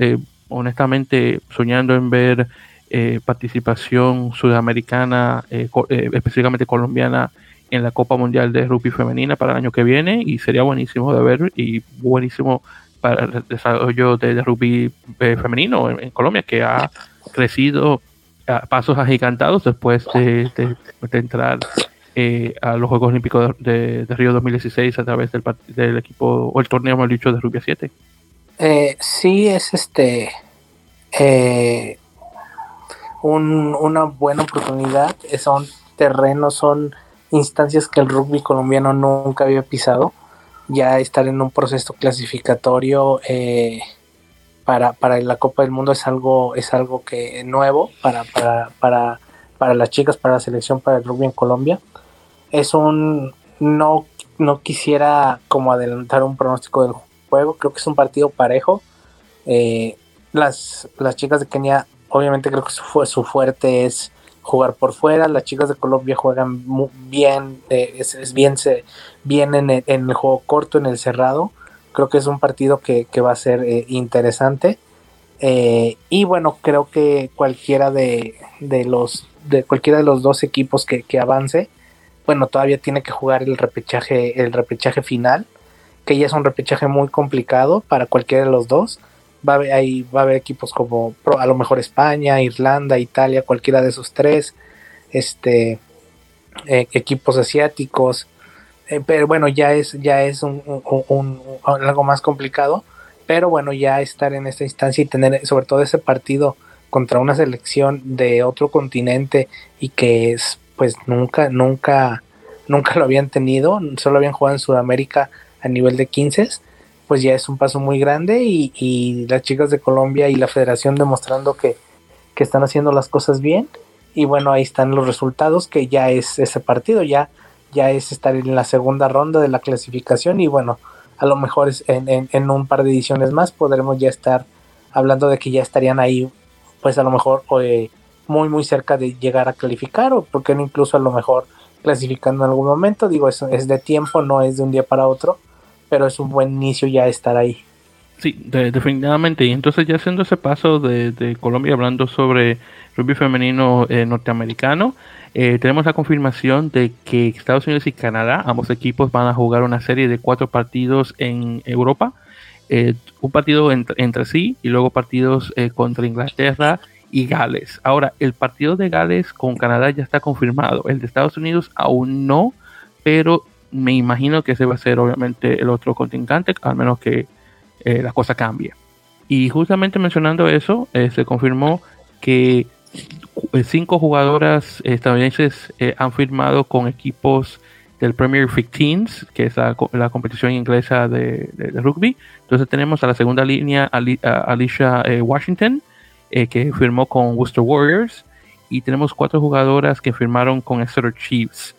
Honestamente soñando en ver eh, participación sudamericana, eh, específicamente colombiana, en la Copa Mundial de Rugby Femenina para el año que viene y sería buenísimo de ver y buenísimo para el desarrollo de, rugby femenino en, Colombia que ha crecido a pasos agigantados después de, entrar a los Juegos Olímpicos de, Río 2016 a través del, del equipo o el torneo, mal dicho, de Rugby 7. Eh, sí, es este eh, una buena oportunidad. Son terrenos, son instancias que el rugby colombiano nunca había pisado. Ya estar en un proceso clasificatorio eh, para, para, la Copa del Mundo es algo, es algo que nuevo para, para, para, para las chicas, para la selección, para el rugby en Colombia. Es un no, no quisiera como adelantar un pronóstico del juego. Creo que es un partido parejo. Eh, las, las chicas de Kenia, obviamente creo que su, su fuerte es jugar por fuera. Las chicas de Colombia juegan muy bien, eh, es, bien, se, bien en el, juego corto, en el cerrado. Creo que es un partido que, va a ser eh, interesante. y bueno, creo que cualquiera de, los de cualquiera de los dos equipos que, que, avance, bueno, todavía tiene que jugar el repechaje, el repechaje final que ya es un repechaje muy complicado para cualquiera de los dos. Va a haber, equipos como a lo mejor España, Irlanda, Italia, cualquiera de esos tres. Este, eh, equipos asiáticos. Eh, pero bueno, ya es, ya es un, algo más complicado. Pero bueno, ya estar en esta instancia y tener sobre todo ese partido contra una selección de otro continente y que es pues nunca, nunca, nunca lo habían tenido, solo habían jugado en Sudamérica a nivel de 15, pues ya es un paso muy grande y, las chicas de Colombia y la federación demostrando que, están haciendo las cosas bien. Y bueno, ahí están los resultados que ya es ese partido, ya, ya es estar en la segunda ronda de la clasificación. Y bueno, a lo mejor en, en, un par de ediciones más podremos ya estar hablando de que ya estarían ahí, pues a lo mejor eh, muy muy cerca de llegar a calificar o porque no incluso a lo mejor clasificando en algún momento, digo, eso es de tiempo, no es de un día para otro, pero es un buen inicio ya estar ahí. Sí, definitivamente. Y entonces ya haciendo ese paso de, Colombia hablando sobre rugby femenino eh, norteamericano, eh, tenemos la confirmación de que Estados Unidos y Canadá, ambos equipos van a jugar una serie de cuatro partidos en Europa. Eh, un partido entre, sí y luego partidos contra Inglaterra y Gales. Ahora, el partido de Gales con Canadá ya está confirmado. El de Estados Unidos aún no, pero me imagino que ese va a ser obviamente el otro contingente, al menos que eh, la cosa cambie. Y justamente mencionando eso, eh, se confirmó que eh, cinco jugadoras estadounidenses han firmado con equipos del Premier 15, que es la, competición inglesa de, rugby. Entonces tenemos a la segunda línea Alicia Washington, que firmó con Worcester Warriors. Y tenemos cuatro jugadoras que firmaron con Exeter Chiefs.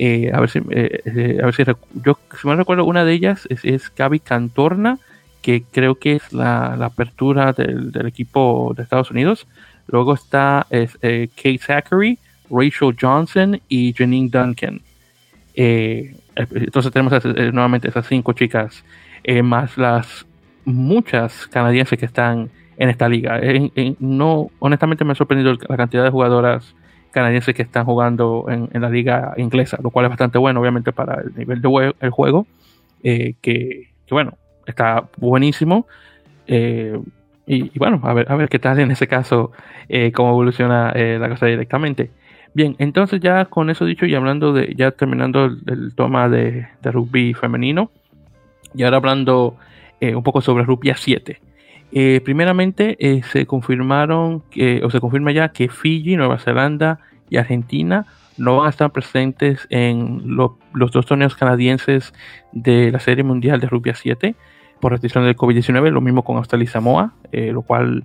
Eh, a ver si, eh, eh, a ver si yo si me recuerdo una de ellas es, es Gaby Cantorna que creo que es la, apertura del, equipo de Estados Unidos. Luego está es, Kate Zachary Rachel Johnson y Janine Duncan. Entonces tenemos nuevamente esas cinco chicas más las muchas canadienses que están en esta liga. No honestamente me ha sorprendido la cantidad de jugadoras canadienses que están jugando en, la liga inglesa, lo cual es bastante bueno, obviamente, para el nivel de el juego, eh, que, bueno, está buenísimo. Eh, y, bueno, a ver, a ver qué tal en ese caso, eh, cómo evoluciona la cosa directamente. Bien, entonces ya con eso dicho y hablando de, ya terminando el, toma de, rugby femenino, y ahora hablando un poco sobre rugby a 7. Eh, primeramente eh, se confirmaron o se confirma ya que Fiji, Nueva Zelanda y Argentina no van a estar presentes en los dos torneos canadienses de la Serie Mundial de Rugby a 7 por restricción del COVID-19, lo mismo con Australia y Samoa, eh, lo cual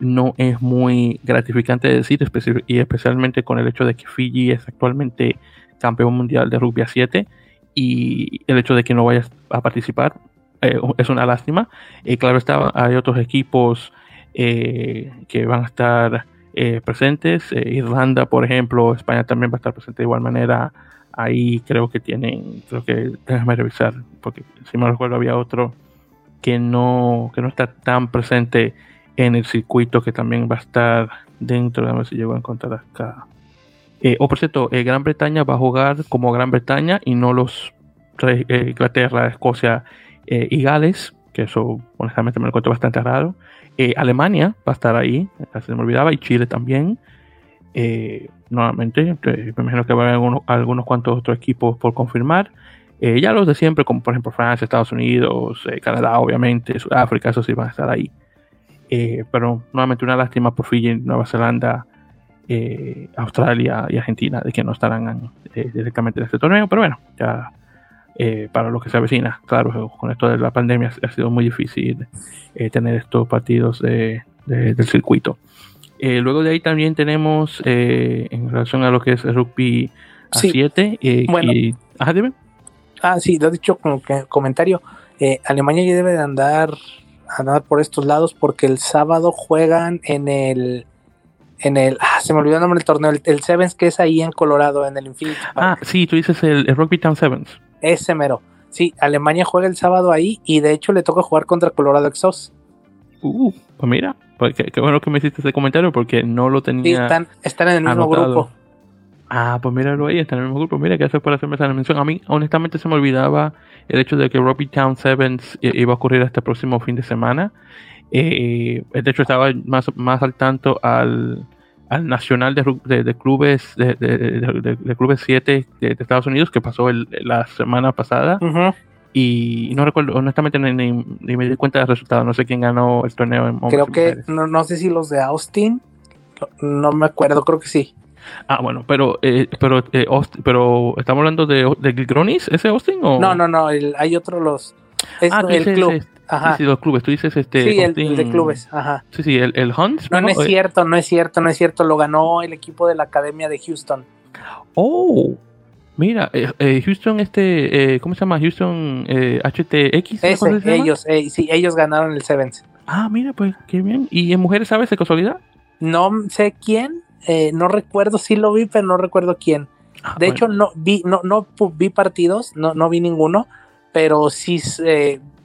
no es muy gratificante de decir, y especialmente con el hecho de que Fiji es actualmente campeón mundial de rugby a 7 y el hecho de que no vaya a participar eh, es una lástima. y claro está, hay otros equipos eh, que van a estar eh, presentes. Irlanda, por ejemplo, España también va a estar presente de igual manera. Ahí creo que tienen, creo que déjame revisar, porque si me recuerdo había otro que no, que no está tan presente en el circuito que también va a estar dentro, a ver si llego a encontrar acá. Eh, o por cierto, eh, Gran Bretaña va a jugar como Gran Bretaña y no los eh, Inglaterra, Escocia y Gales, que eso honestamente me lo encuentro bastante raro. Alemania va a estar ahí, se me olvidaba, y Chile también. nuevamente, me imagino que va a haber algunos, cuantos otros equipos por confirmar. ya los de siempre, como por ejemplo Francia, Estados Unidos, Canadá, obviamente, Sudáfrica, eso sí van a estar ahí. pero nuevamente una lástima por Fiji, Nueva Zelanda, eh, Australia y Argentina, de que no estarán eh, directamente en este torneo, pero bueno, ya eh, para lo que se avecina, claro, con esto de la pandemia ha sido muy difícil tener estos partidos del circuito. luego de ahí también tenemos, en relación a lo que es el rugby a 7, bueno, Ah, sí, lo he dicho como que comentario. Alemania ya debe de andar, andar por estos lados porque el sábado juegan en el en el, ah, se me olvidó el nombre del torneo, el, Sevens que es ahí en Colorado, en el Infinity Ah, sí, tú dices el, Rugby Town Sevens. Ese mero. Sí, Alemania juega el sábado ahí y de hecho le toca jugar contra Colorado Exos. Uh, pues mira, pues qué, bueno que me hiciste ese comentario porque no lo tenía. Sí, están, están en el mismo grupo. Ah, pues míralo ahí, están en el mismo grupo. Mira, gracias por hacerme esa mención. A mí, honestamente, se me olvidaba el hecho de que Rugby Town Sevens iba a ocurrir este próximo fin de semana. Eh, de hecho, estaba más, más al tanto al, al Nacional de, de, Clubes de, de, Clubes 7 de, Estados Unidos que pasó la semana pasada. Y no recuerdo, honestamente, ni, me di cuenta del resultado. No sé quién ganó el torneo en Creo que, no, no, sé si los de Austin, no me acuerdo, creo que sí. Ah, bueno, pero eh, pero eh, pero estamos hablando de, de Gronis, ese Austin o no, no, no, hay otro los ah, el club. Ajá. Sí, los clubes, tú dices este. Sí, el, de clubes, ajá. Sí, sí, el, el Hunts. No, no es cierto, no es cierto, no es cierto. Lo ganó el equipo de la Academia de Houston. Oh, mira, eh, eh, Houston, este, eh, ¿cómo se llama? Houston HTX. Ese, ellos, sí, ellos ganaron el Sevens. Ah, mira, pues qué bien. ¿Y en mujeres sabes de casualidad? No sé quién, no recuerdo si lo vi, pero no recuerdo quién. Ah, de hecho, no vi, no, no vi partidos, no, no vi ninguno, pero sí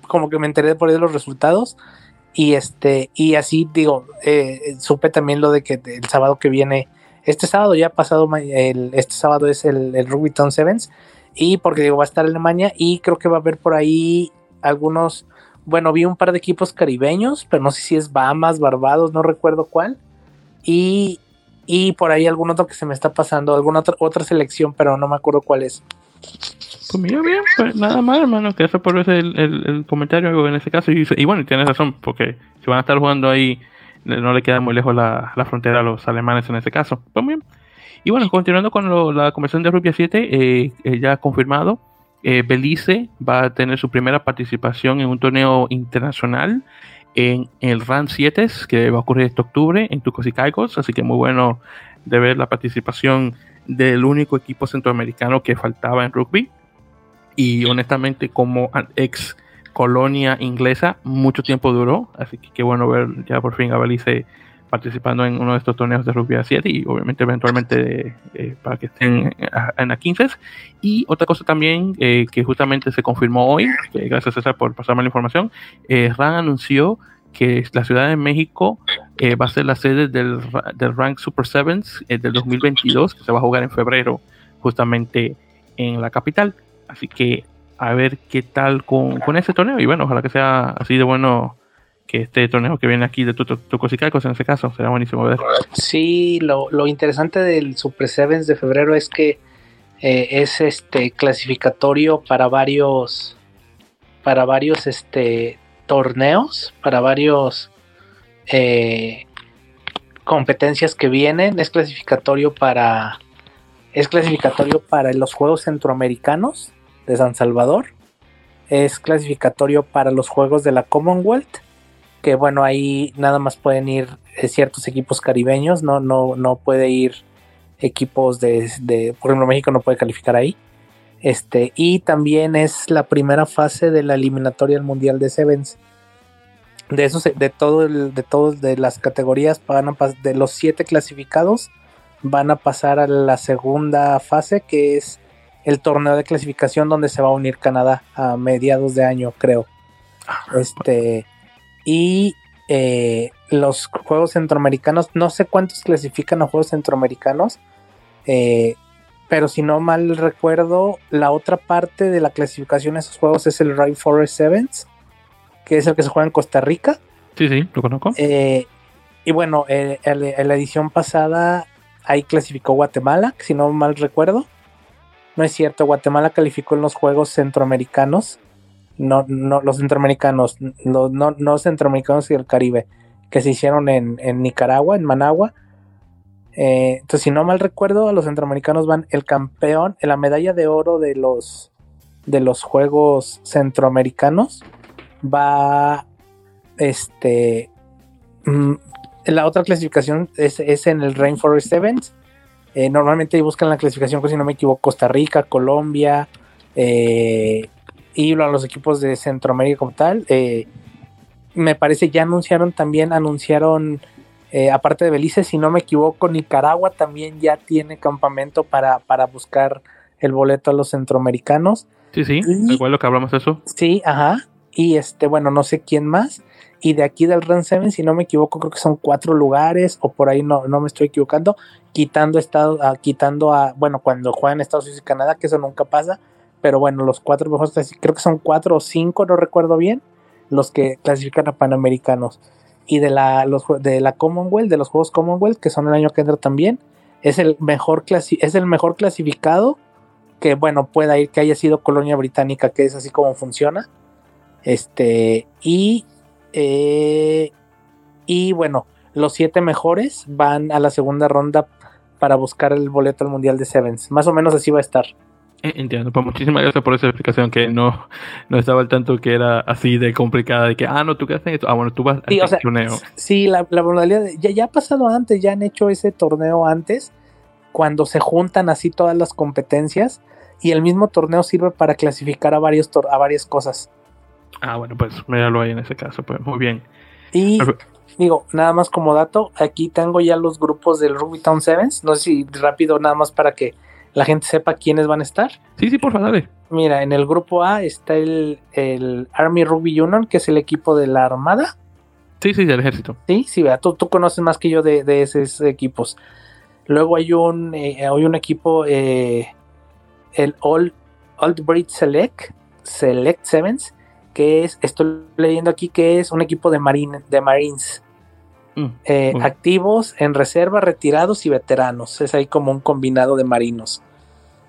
como que me enteré por ahí de los resultados y este y así digo eh, supe también lo de que el sábado que viene este sábado ya pasado el, este sábado es el, el Rugby Town Sevens y porque digo va a estar Alemania y creo que va a haber por ahí algunos bueno vi un par de equipos caribeños pero no sé si es Bahamas Barbados no recuerdo cuál y y por ahí algún otro que se me está pasando alguna otra, otra selección pero no me acuerdo cuál es pues mira, bien, pues nada más, hermano, que eso por eso el, el, comentario en ese caso. Y, y, bueno, tienes razón, porque si van a estar jugando ahí, no le queda muy lejos la, la frontera a los alemanes en ese caso. Pues bien. Y bueno, continuando con la conversión de Rubia 7, eh, eh, ya confirmado, eh, Belice va a tener su primera participación en un torneo internacional en el RAN 7, que va a ocurrir este octubre en Tucos y Caicos, así que muy bueno de ver la participación del único equipo centroamericano que faltaba en rugby. Y honestamente, como ex colonia inglesa, mucho tiempo duró. Así que qué bueno ver ya por fin a Belice participando en uno de estos torneos de rugby a 7 y obviamente eventualmente eh, para que estén en la 15. Y otra cosa también eh, que justamente se confirmó hoy, gracias César por pasarme la información, eh, RAN anunció que la Ciudad de México eh, va a ser la sede del, del Rank Super Sevens eh, del 2022, que se va a jugar en febrero, justamente en la capital. Así que a ver qué tal con, con ese torneo. Y bueno, ojalá que sea así de bueno que este torneo que viene aquí de Tucos y Caicos en ese caso. Será buenísimo ver. Sí, lo, lo interesante del Super Sevens de febrero es que eh, es este clasificatorio para varios para varios este torneos, para varios eh, competencias que vienen. Es clasificatorio para es clasificatorio para los Juegos Centroamericanos de San Salvador. Es clasificatorio para los Juegos de la Commonwealth. Que bueno, ahí nada más pueden ir eh, ciertos equipos caribeños. No, no, no puede ir equipos de, de, por ejemplo, México no puede calificar ahí. Este, y también es la primera fase de la eliminatoria al Mundial de Sevens. De esos, de todo de todos de las categorías van a de los siete clasificados van a pasar a la segunda fase que es el torneo de clasificación donde se va a unir Canadá a mediados de año creo. Ah, este y eh, los Juegos Centroamericanos, no sé cuántos clasifican a Juegos Centroamericanos, eh, pero si no mal recuerdo, la otra parte de la clasificación de esos juegos es el Rainforest Sevens, que es el que se juega en Costa Rica. Sí, sí, lo conozco. Eh, y bueno, en la edición pasada ahí clasificó Guatemala, si no mal recuerdo. No es cierto, Guatemala calificó en los Juegos Centroamericanos no, no, los centroamericanos, no, no centroamericanos y el Caribe, que se hicieron en, Nicaragua, en Managua. Eh, entonces, si no mal recuerdo, a los centroamericanos van el campeón, la medalla de oro de los, de los Juegos Centroamericanos. Va, este, mm, la otra clasificación es, en el Rainforest Events. Eh, normalmente buscan la clasificación, pues, si no me equivoco, Costa Rica, Colombia, eh, y a los equipos de Centroamérica como tal. Eh, me parece ya anunciaron también, anunciaron, eh, aparte de Belice, si no me equivoco, Nicaragua también ya tiene campamento para, para buscar el boleto a los centroamericanos. Sí, sí, igual lo que hablamos de eso. Sí, ajá. Y este, bueno, no sé quién más. Y de aquí del Run 7, si no me equivoco, creo que son cuatro lugares, o por ahí no, no me estoy equivocando, quitando estado, quitando a, bueno, cuando juegan Estados Unidos y Canadá, que eso nunca pasa, pero bueno, los cuatro mejores, creo que son cuatro o cinco, no recuerdo bien, los que clasifican a Panamericanos. Y de la, los, de la Commonwealth, de los Juegos Commonwealth, que son el año que entra también, es el mejor, es el mejor clasificado que, bueno, pueda ir, que haya sido colonia británica, que es así como funciona. Este, y, eh, y bueno, los siete mejores van a la segunda ronda para buscar el boleto al Mundial de Sevens. Más o menos así va a estar. Eh, entiendo, pues muchísimas gracias por esa explicación que no, no estaba al tanto que era así de complicada, de que, ah, no, tú qué haces esto, ah, bueno, tú vas sí, al torneo. Sí, la, la modalidad, ya, ya ha pasado antes, ya han hecho ese torneo antes, cuando se juntan así todas las competencias y el mismo torneo sirve para clasificar a, varios a varias cosas. Ah, bueno, pues míralo ahí en ese caso, pues muy bien. Y digo, nada más como dato, aquí tengo ya los grupos del Rugby Town Sevens, no sé si rápido nada más para que la gente sepa quiénes van a estar. Sí, sí, por favor, dale. Mira, en el grupo A está el, Army Rugby Union, que es el equipo de la Armada. Sí, sí, del ejército. Sí, sí, vea, tú, conoces más que yo de, esos equipos. Luego hay un, eh, hay un equipo, eh, el Old, Old Breed Select, Select Sevens, que es, estoy leyendo aquí que es un equipo de, marine, de Marines. Mm, eh, activos, en reserva, retirados y veteranos. Es ahí como un combinado de marinos.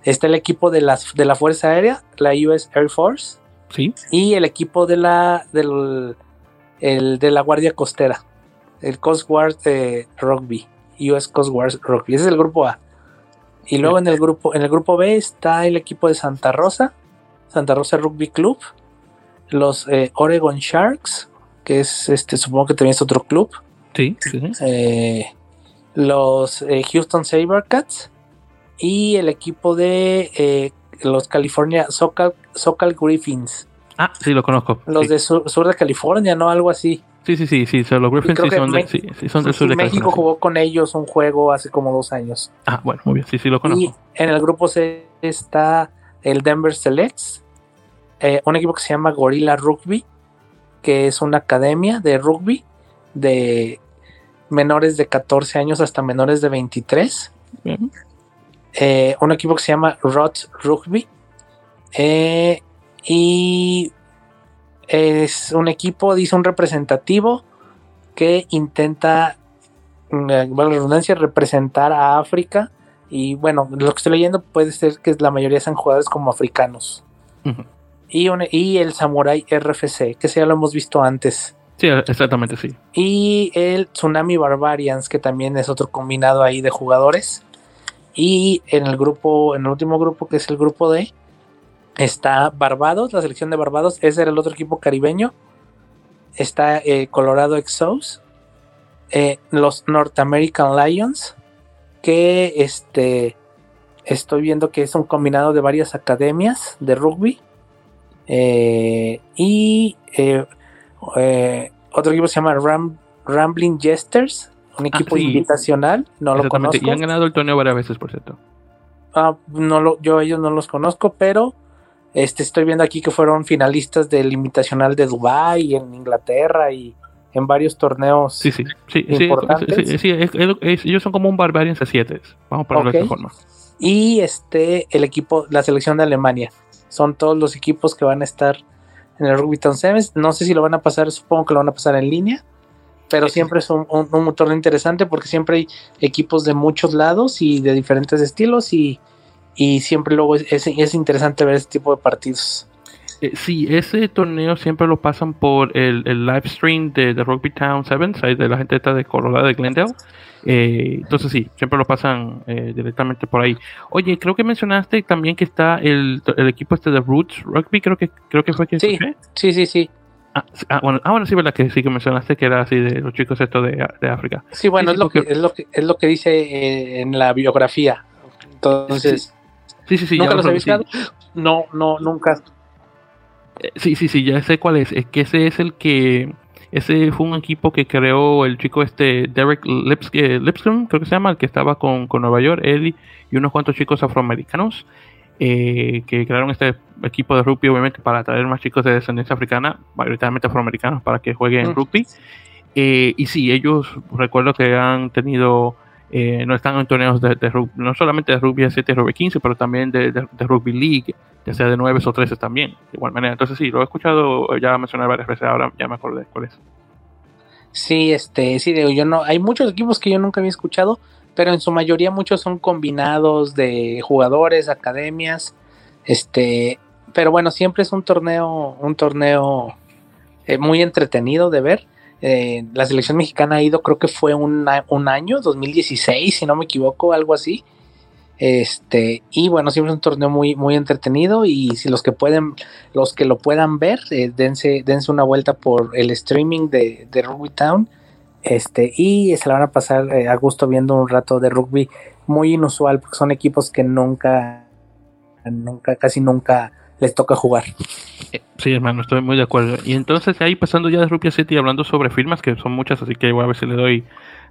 Está el equipo de, las, de la Fuerza Aérea, la US Air Force. Sí. Y el equipo de la, del, el, de la Guardia Costera, el Coast Guard eh, Rugby, US Coast Guard Rugby. Ese es el grupo A. Y luego en el grupo, en el grupo B está el equipo de Santa Rosa, Santa Rosa Rugby Club, los eh, Oregon Sharks, que es este, supongo que también es otro club. Sí, eh, los eh, Houston Sabercats y el equipo de eh, los California Socal, Griffins. Ah, sí, lo conozco. Los de sur, de California, ¿no? Algo así. Sí, sí, sí, sí, los Griffins sí son, de, sí, son del sur de México jugó con ellos un juego hace como dos años. Ah, bueno, muy bien, sí, sí, lo conozco. Y en el grupo C está el Denver Selects, un equipo que se llama Gorilla Rugby, que es una academia de rugby de menores de 14 años hasta menores de 23. Eh, un equipo que se llama Rods Rugby. Eh, y es un equipo, dice un representativo que intenta, mm, eh, la redundancia, representar a África. Y bueno, lo que estoy leyendo puede ser que la mayoría sean jugadores como africanos. Y, y el Samurai RFC, que ya lo hemos visto antes. Sí, exactamente, sí. Y el Tsunami Barbarians, que también es otro combinado ahí de jugadores. Y en el grupo, en el último grupo, que es el grupo D, está Barbados, la selección de Barbados. Ese era el otro equipo caribeño. Está eh, Colorado Exos, eh, los North American Lions, que este, estoy viendo que es un combinado de varias academias de rugby. Eh, y eh, otro equipo se llama Rambling Jesters, un ah, equipo invitacional, no lo conozco. Y han ganado el torneo varias veces, por cierto. Ah, no lo, yo ellos no los conozco, pero este estoy viendo aquí que fueron finalistas del invitacional de Dubai y en Inglaterra y en varios torneos sí, sí, sí, importantes. Sí, ellos son como un Barbarian C7, vamos a ponerlo de esta forma. Y este, el equipo, la selección de Alemania, son todos los equipos que van a estar en el Rugby Town Sevens. No sé si lo van a pasar, supongo que lo van a pasar en línea, pero siempre es un, un, torneo interesante porque siempre hay equipos de muchos lados y de diferentes estilos y, siempre luego es, es interesante ver este tipo de partidos. Eh, sí, ese torneo siempre lo pasan por el, live stream de, de, Rugby Town Sevens, de la gente de Colorado de Glendale. Eh, entonces sí, siempre lo pasan eh, directamente por ahí. Oye, creo que mencionaste también que está el, equipo este de Roots Rugby, creo que creo que fue que sí, sí, sí, sí. Ah, ah, bueno, ah, bueno, sí, verdad que sí que mencionaste que era así de los chicos estos de, de África. Sí, bueno, es, lo que, es, lo que, es lo que dice en la biografía. Entonces, sí, sí, sí. ¿Nunca los he visto? No, no, nunca. Eh, sí, sí, sí, ya sé cuál es. Es que ese es el que. Ese fue un equipo que creó el chico este, Derek Lipscomb, creo que se llama, el que estaba con, Nueva York, él y unos cuantos chicos afroamericanos, eh, que crearon este equipo de rugby, obviamente, para atraer más chicos de descendencia africana, mayoritariamente afroamericanos, para que jueguen mm. rugby. Eh, y sí, ellos recuerdo que han tenido eh, no están en torneos de, rugby, no solamente de rugby 7 y rugby 15, pero también de, rugby league, ya sea de 9 o 13 también, de igual manera. Entonces sí, lo he escuchado ya mencionar varias veces, ahora ya me acordé cuál es. Sí, este, sí, digo, yo no, hay muchos equipos que yo nunca había escuchado, pero en su mayoría muchos son combinados de jugadores, academias, este, pero bueno, siempre es un torneo, un torneo eh, muy entretenido de ver. Eh, la selección mexicana ha ido, creo que fue un, año, 2016, si no me equivoco, algo así. Este, y bueno, siempre es un torneo muy, muy entretenido. Y si los que pueden, los que lo puedan ver, eh, dense, dense una vuelta por el streaming de, de, Rugby Town. Este, y se la van a pasar eh, a gusto viendo un rato de rugby muy inusual, porque son equipos que nunca, nunca, casi nunca les toca jugar. Sí, hermano, estoy muy de acuerdo. Y entonces ahí pasando ya de Rupia City hablando sobre firmas, que son muchas, así que voy a ver si le doy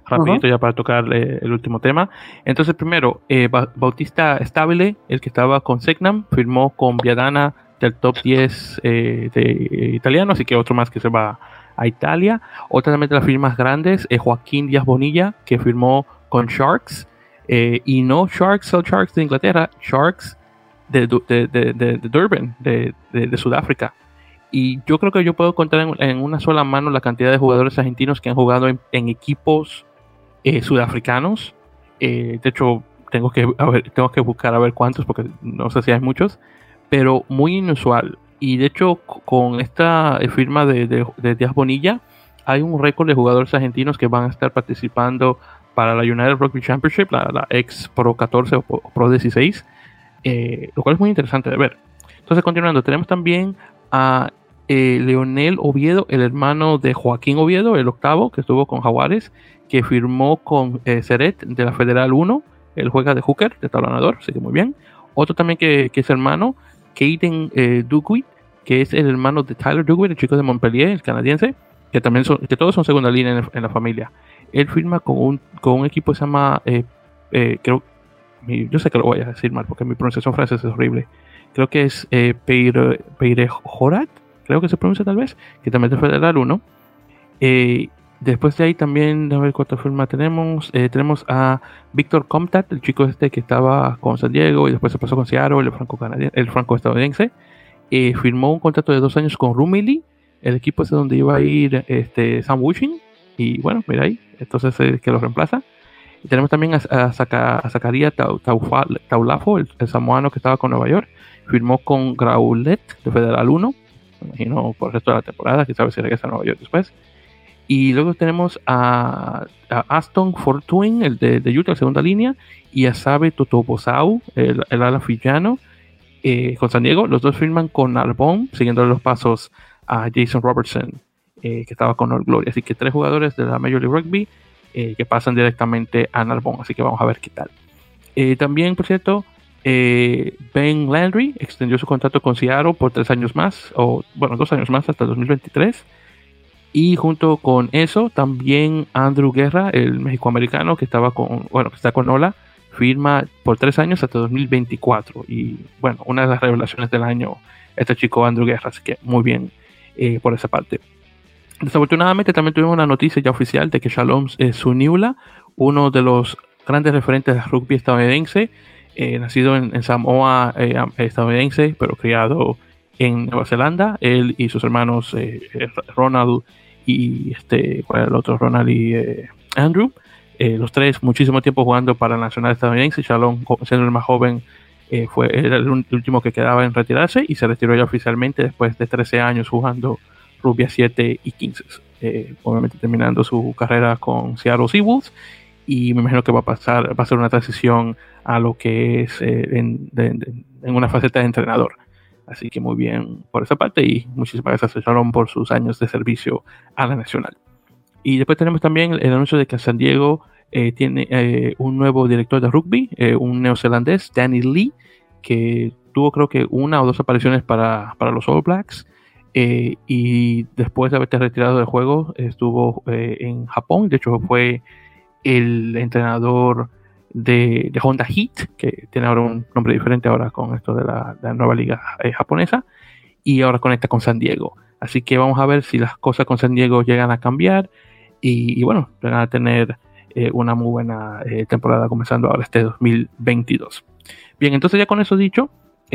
rapidito ya para tocar el último tema. Entonces primero, eh, Bautista Stabile, el que estaba con Segnam, firmó con Viadana del top 10 eh, de italiano, así que otro más que se va a Italia. Otra también de las firmas grandes, es Joaquín Díaz Bonilla, que firmó con Sharks. Eh, y no Sharks, Sell Sharks de Inglaterra, Sharks de, de, Durban, de, Sudáfrica. Y yo creo que yo puedo contar en, una sola mano la cantidad de jugadores argentinos que han jugado en, equipos eh, sudafricanos. Eh, de hecho, tengo que, tengo que buscar a ver cuántos, porque no sé si hay muchos, pero muy inusual. Y de hecho, con esta firma de, de, Díaz Bonilla, hay un récord de jugadores argentinos que van a estar participando para la United Rugby Championship, la, la ex Pro 14 o Pro 16, eh, lo cual es muy interesante de ver. Entonces, continuando, tenemos también a eh, Leonel Oviedo, el hermano de Joaquín Oviedo, el octavo, que estuvo con Jaguares, que firmó con eh, Seret de la Federal 1. Él juega de hooker, de talonador, así que muy bien. Otro también que, es hermano, Caden eh, que es el hermano de Tyler Dugwit, el chico de Montpellier, el canadiense, que también son, que todos son segunda línea en, la familia. Él firma con un, con un equipo que se llama, creo, yo sé que lo voy a decir mal porque mi pronunciación francesa es horrible. Creo que es eh, Peire, Jorat, creo que se pronuncia tal vez, que también es Federal 1. Eh, después de ahí también, a ver cuánta firma tenemos. Eh, tenemos a Víctor Comtat, el chico este que estaba con San Diego y después se pasó con Seattle, el franco, el franco estadounidense. Eh, firmó un contrato de dos años con Rumilly, el equipo es donde iba a ir este, Sam Wishing. Y bueno, mira ahí, entonces es que lo reemplaza tenemos también a, a, Zacarías Taulafo, el, samoano que estaba con Nueva York. Firmó con Graulet de Federal 1. Me imagino por el resto de la temporada, que sabe si regresa a Nueva York después. Y luego tenemos a, Aston Fortuin, el de, de, Utah, segunda línea, y a Sabe Totobosau, el, el ala fillano, eh, con San Diego. Los dos firman con Arbon, siguiendo los pasos a Jason Robertson, eh, que estaba con All Glory. Así que tres jugadores de la Major League Rugby eh, que pasan directamente a Narbonne. Así que vamos a ver qué tal. Eh, también, por cierto, eh, Ben Landry extendió su contrato con Seattle por tres años más, o bueno, dos años más hasta 2023. Y junto con eso, también Andrew Guerra, el mexicoamericano que estaba con, bueno, que está con Ola, firma por tres años hasta 2024. Y bueno, una de las revelaciones del año, este chico Andrew Guerra, así que muy bien por esa parte. Desafortunadamente también tuvimos una noticia ya oficial de que Shalom Suniula, uno de los grandes referentes del rugby estadounidense, eh, nacido en, Samoa eh, estadounidense, pero criado en Nueva Zelanda, él y sus hermanos eh, Ronald y este, ¿cuál era el otro? Ronald y Andrew, los tres muchísimo tiempo jugando para la nacional estadounidense, Shalom siendo el más joven fue era el último que quedaba en retirarse y se retiró ya oficialmente después de 13 años jugando rugby 7 y 15, obviamente terminando su carrera con Seattle Seawolves y me imagino que va a pasar, va a ser una transición a lo que es eh, en, una faceta de entrenador. Así que muy bien por esa parte y muchísimas gracias a Sharon por sus años de servicio a la Nacional. Y después tenemos también el anuncio de que San Diego eh, tiene eh, un nuevo director de rugby, un neozelandés, Danny Lee, que tuvo creo que una o dos apariciones para, para los All Blacks. Y después de haberte retirado del juego, estuvo en Japón. De hecho, fue el entrenador de, Honda Heat, que tiene ahora un nombre diferente ahora con esto de la, nueva liga eh, japonesa, y ahora conecta con San Diego. Así que vamos a ver si las cosas con San Diego llegan a cambiar y, bueno, van a tener eh, una muy buena eh, temporada comenzando ahora este 2022. Bien, entonces ya con eso dicho,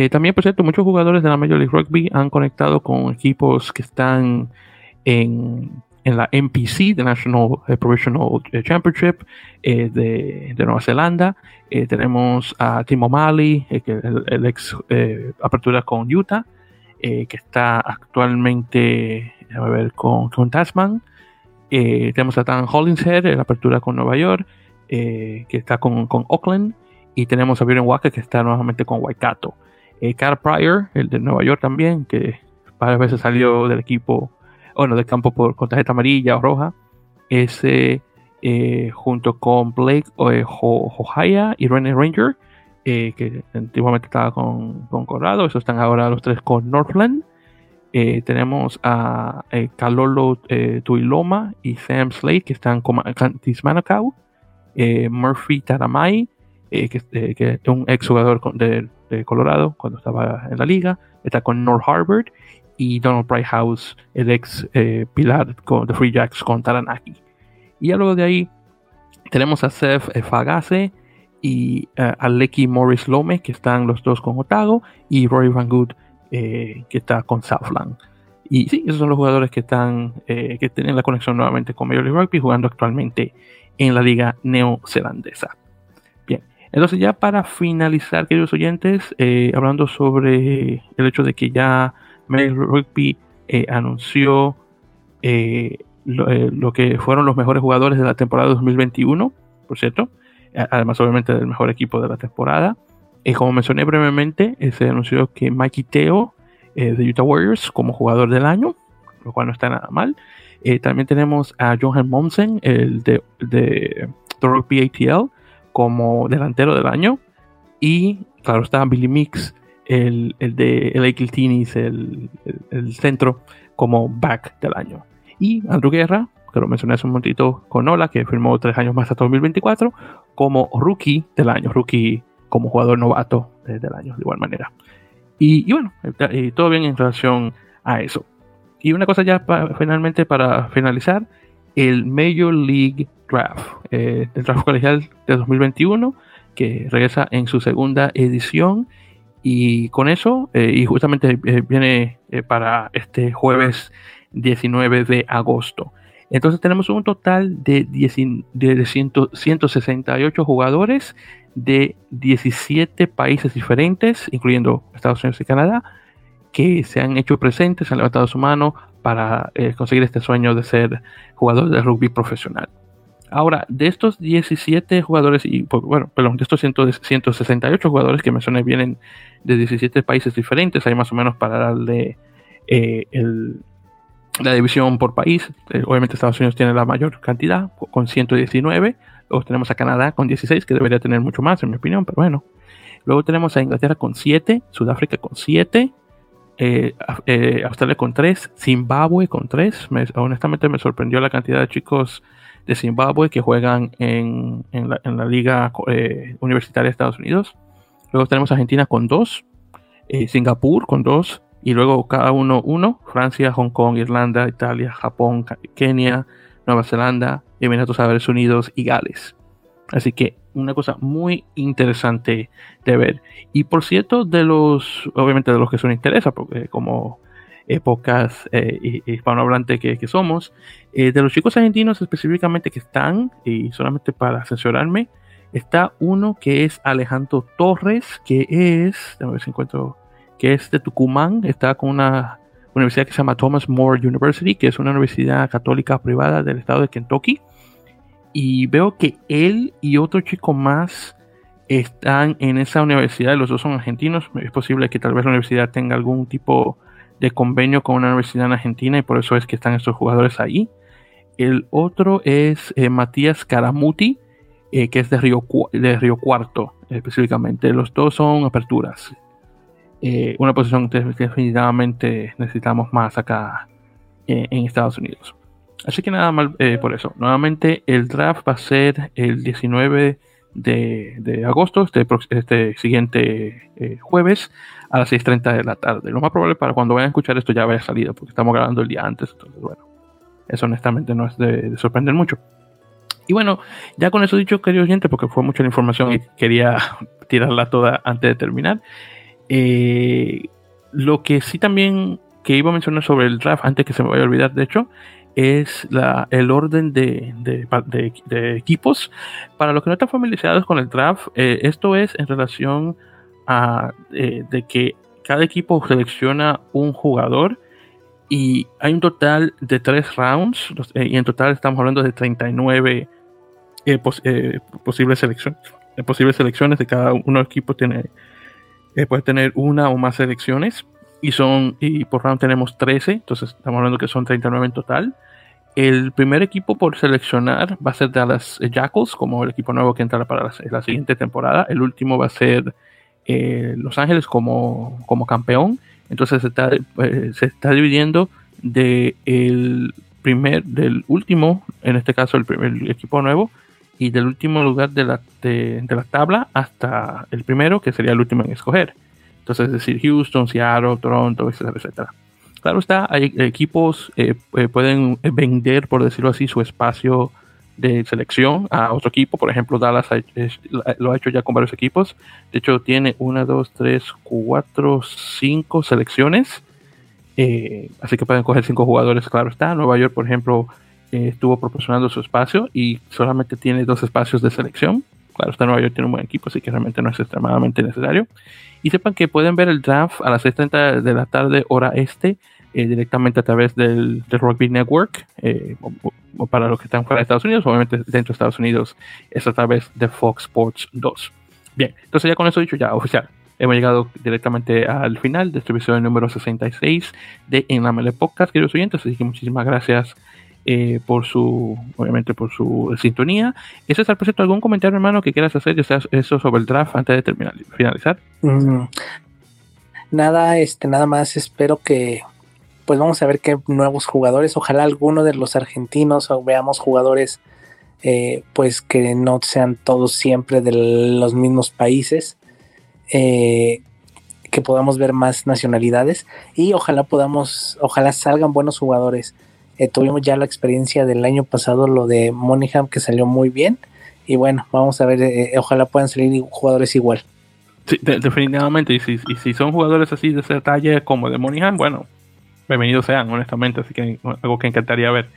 también por cierto, muchos jugadores de la Major League Rugby han conectado con equipos que están en en la NPC, the National eh, Professional eh, Championship eh, de, Nueva Zelanda. tenemos a Timo O'Malley, el, el, ex apertura con Utah, que está actualmente a ver, con, con Tasman. tenemos a Dan Hollingshead, la apertura con Nueva York, que está con, con, Oakland. Y tenemos a Byron Walker, que está nuevamente con Waikato. Carl Pryor, el de Nueva York también, que varias veces salió del equipo bueno, de campo por, con tarjeta amarilla o roja. Ese eh, junto con Blake eh, Johaya y René Ranger, eh, que antiguamente estaba con, con Colorado, esos están ahora los tres con Northland. tenemos a Kalolo Tuiloma y Sam Slade, que están con Tismanakau. Murphy Taramay, que, es un ex jugador de, de, Colorado cuando estaba en la liga, está con North Harvard y Donald House, el ex eh, pilar con, de Free Jacks con Taranaki. Y luego de ahí tenemos a Seth eh, Fagase y uh, a Lecky Morris Lome, que están los dos con Otago, y Roy Van Good, que está con Southland. Y sí, esos son los jugadores que están, que tienen la conexión nuevamente con Major League Rugby, jugando actualmente en la liga neozelandesa. Entonces ya para finalizar, queridos oyentes, hablando sobre el hecho de que ya Major Rugby eh, anunció eh, eh, lo, que fueron los mejores jugadores de la temporada 2021, por cierto, además obviamente del mejor equipo de la temporada. como mencioné brevemente, se anunció que Mikey Teo de Utah Warriors como jugador del año, lo cual no está nada mal. también tenemos a Johan Monsen, el de, de, Rugby ATL, como delantero del año. Y claro está Billy Mix el, el de el Kiltinis, el, el, centro, como back del año. Y Andrew Guerra, que lo mencioné hace un momentito con Ola, que firmó tres años más hasta 2024, como rookie del año, rookie como jugador novato del año, de igual manera. Y, bueno, y todo bien en relación a eso. Y una cosa ya finalmente para finalizar, el Major League Draft, eh, el draft colegial de 2021, que regresa en su segunda edición y con eso, eh, y justamente eh, viene eh, para este jueves 19 de agosto. Entonces tenemos un total de, de 168 jugadores de 17 países diferentes, incluyendo Estados Unidos y Canadá, que se han hecho presentes, han levantado su mano para conseguir este sueño de ser jugador de rugby profesional. Ahora, de estos 17 jugadores, y pues, bueno, perdón, de estos 168 jugadores que mencioné vienen de 17 países diferentes, hay más o menos para darle eh, la división por país. Eh, obviamente Estados Unidos tiene la mayor cantidad, con 119. Luego tenemos a Canadá con 16, que debería tener mucho más, en mi opinión, pero bueno. Luego tenemos a Inglaterra con 7, Sudáfrica con 7, eh, Australia con 3, Zimbabue con 3. honestamente me sorprendió la cantidad de chicos de Zimbabue que juegan en, la, Liga eh, Universitaria de Estados Unidos. Luego tenemos Argentina con dos, eh, Singapur con dos, y luego cada uno uno, Francia, Hong Kong, Irlanda, Italia, Japón, Kenia, Nueva Zelanda, Emiratos Árabes Unidos y Gales. Así que una cosa muy interesante de ver. Y por cierto, de los, obviamente de los que son interesa, porque como épocas eh, hispanohablantes que, que, somos, eh, de los chicos argentinos específicamente que están, y solamente para asesorarme, está uno que es Alejandro Torres, que es, que es de Tucumán, está con una universidad que se llama Thomas More University, que es una universidad católica privada del estado de Kentucky. Y veo que él y otro chico más están en esa universidad, los dos son argentinos, es posible que tal vez la universidad tenga algún tipo de convenio con una universidad en Argentina y por eso es que están estos jugadores ahí. El otro es eh, Matías Caramuti, eh, que es de Río, de Río Cuarto específicamente. Los dos son aperturas. Eh, una posición que definitivamente necesitamos más acá en Estados Unidos. Así que nada mal por eso. Nuevamente el draft va a ser el 19 de, agosto, este, este siguiente jueves a las 6.30 de la tarde. Lo más probable para cuando vayan a escuchar esto ya haya salido, porque estamos grabando el día antes. Entonces, bueno, eso honestamente no es de, sorprender mucho. Y bueno, ya con eso dicho, querido oyente, porque fue mucha la información y quería tirarla toda antes de terminar. Eh, lo que sí también que iba a mencionar sobre el draft, antes que se me vaya a olvidar, de hecho, es la, el orden de, de, equipos. Para los que no están familiarizados con el draft, eh, esto es en relación eh, de que cada equipo selecciona un jugador y hay un total de tres rounds eh, y en total estamos hablando de 39 posibles selecciones. posibles selecciones de cada uno de los equipos puede tener una o más selecciones y son y por round tenemos 13, entonces estamos hablando que son 39 en total. El primer equipo por seleccionar va a ser Dallas Jackals, como el equipo nuevo que entrará para la, siguiente temporada. El último va a ser eh, Los Ángeles como, como campeón. Entonces se está, eh, se está dividiendo de el primer, del último, en este caso el primer equipo nuevo, y del último lugar de la, de la tabla hasta el primero, que sería el último en escoger. Entonces, es decir, Houston, Seattle, Toronto, etcétera, etcétera. Claro está, hay equipos eh, pueden vender, por decirlo así, su espacio de selección a otro equipo. Por ejemplo, Dallas lo ha hecho ya con varios equipos. De hecho, tiene una, dos, tres, cuatro, cinco selecciones. Eh, así que pueden coger cinco jugadores, claro está. Nueva York, por ejemplo, estuvo proporcionando su espacio y solamente tiene dos espacios de selección. Claro está, Nueva York tiene un buen equipo, así que realmente no es extremadamente necesario. Y sepan que pueden ver el draft a las 6.30 de la tarde, hora este, eh, directamente a través del, Rugby Network. Eh, o, para los que están fuera de Estados Unidos, obviamente dentro de Estados Unidos es a través de Fox Sports 2. Bien, entonces ya con eso dicho, ya oficial. Hemos llegado directamente al final de este episodio número 66 de En la Mele Podcast, queridos oyentes. Así que muchísimas gracias eh, por su, obviamente por su sintonía. Ese es el proyecto. ¿Algún comentario, hermano, que quieras hacer, eso sobre el draft antes de terminar, finalizar? Mm. nada, este, nada más espero que, pues vamos a ver qué nuevos jugadores, ojalá alguno de los argentinos o veamos jugadores, eh, pues que no sean todos siempre de los mismos países. Eh, que podamos ver más nacionalidades y ojalá podamos, ojalá salgan buenos jugadores eh, tuvimos ya la experiencia del año pasado, lo de Monaghan, que salió muy bien. Y bueno, vamos a ver, eh, ojalá puedan salir jugadores igual. Sí, definitivamente. Y si, si, son jugadores así de esa talla como de Monaghan, bueno, bienvenidos sean, honestamente. Así que algo que encantaría ver.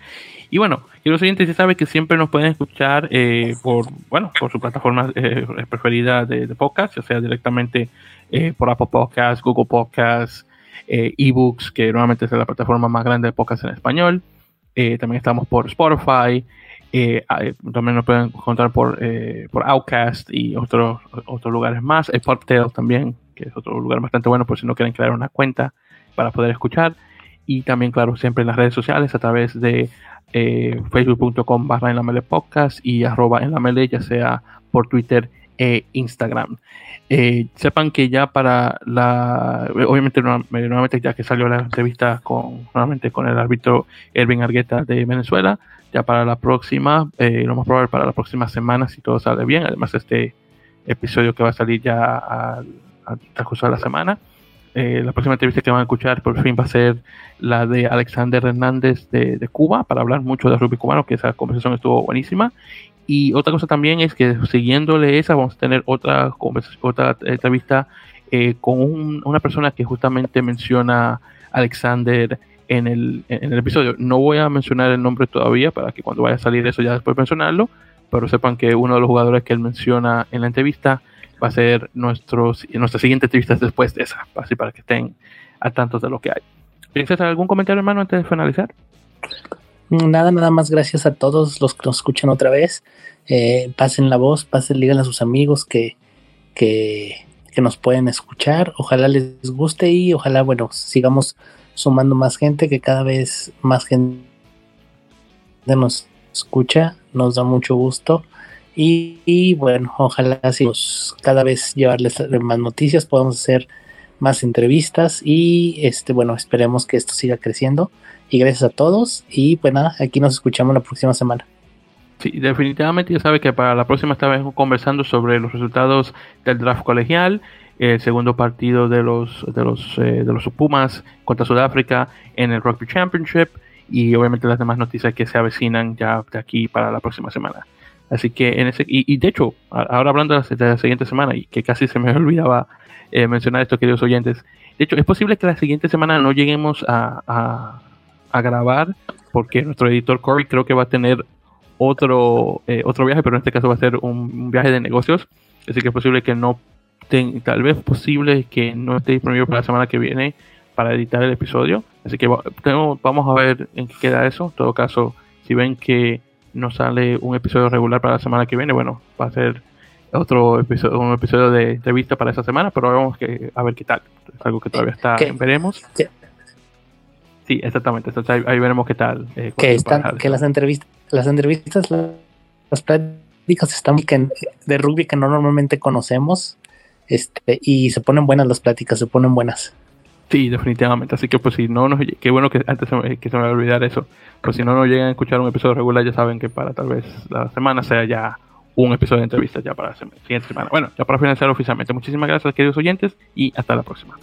Y bueno, y los siguientes ya saben que siempre nos pueden escuchar eh, por, bueno, por su plataforma preferida de, podcast, ya sea directamente por Apple Podcasts, Google Podcasts, eBooks, que normalmente es la plataforma más grande de podcast en español. Eh, también estamos por Spotify. Eh, también nos pueden encontrar por, eh, por Outcast y otros otros lugares más. El Podtail también, que es otro lugar bastante bueno por si no quieren crear una cuenta para poder escuchar. Y también, claro, siempre en las redes sociales a través de facebook.com barra en la mele podcast y arroba en la mele, ya sea por Twitter e Instagram. Eh, sepan que ya para la, obviamente nuevamente ya que salió la entrevista con nuevamente con el árbitro Erwin Argueta de Venezuela, ya para la próxima, eh, lo más probable para la próxima semana si todo sale bien, además este episodio que va a salir ya al, transcurso de la semana, eh, la próxima entrevista que van a escuchar por fin va a ser la de Alexander Hernández de, Cuba para hablar mucho de rugby cubano, que esa conversación estuvo buenísima. Y otra cosa también es que siguiéndole esa vamos a tener otra, otra entrevista eh, con un, una persona que justamente menciona Alexander en el, en el episodio. No voy a mencionar el nombre todavía para que cuando vaya a salir eso ya después mencionarlo, pero sepan que uno de los jugadores que él menciona en la entrevista va a ser nuestros, nuestra siguiente entrevista después de esa, así para que estén al tanto de lo que hay. ¿Tienes algún comentario, hermano, antes de finalizar? Nada, nada más gracias a todos los que nos escuchan otra vez. Eh, pasen la voz, pasen, digan a sus amigos que, que, que nos pueden escuchar. Ojalá les guste y ojalá, bueno, sigamos sumando más gente, que cada vez más gente nos escucha, nos da mucho gusto. Y, bueno, ojalá si cada vez llevarles más noticias, podamos hacer más entrevistas y este bueno, esperemos que esto siga creciendo. Y gracias a todos. Y pues nada, aquí nos escuchamos la próxima semana. Sí, definitivamente ya sabe que para la próxima estamos conversando sobre los resultados del draft colegial, el segundo partido de los de los eh, de los Pumas contra Sudáfrica en el Rugby Championship y obviamente las demás noticias que se avecinan ya de aquí para la próxima semana. Así que en ese y, de hecho, ahora hablando de la, siguiente semana y que casi se me olvidaba eh, mencionar esto, queridos oyentes, de hecho es posible que la siguiente semana no lleguemos a, a, grabar porque nuestro editor Corey creo que va a tener otro eh, otro viaje, pero en este caso va a ser un, viaje de negocios, así que es posible que no tal vez posible que no esté disponible para la semana que viene para editar el episodio, así que vamos a ver en qué queda eso. En todo caso, si ven que no sale un episodio regular para la semana que viene, bueno, va a ser otro episodio, un episodio de entrevista para esa semana, pero vamos que, a ver qué tal. Es algo que todavía está, veremos. Sí, exactamente. ahí, veremos qué tal. Eh, que, están, que las entrevistas, las entrevistas, las prácticas están de rugby que no normalmente conocemos, este, y se ponen buenas las pláticas, se ponen buenas. Sí, definitivamente. Así que pues si no nos... Qué bueno que antes se me, que se me va a olvidar eso. Pues si no nos llegan a escuchar un episodio regular, ya saben que para tal vez la semana sea ya un episodio de entrevistas ya para la siguiente semana. Bueno, ya para finalizar oficialmente. Muchísimas gracias, queridos oyentes, y hasta la próxima.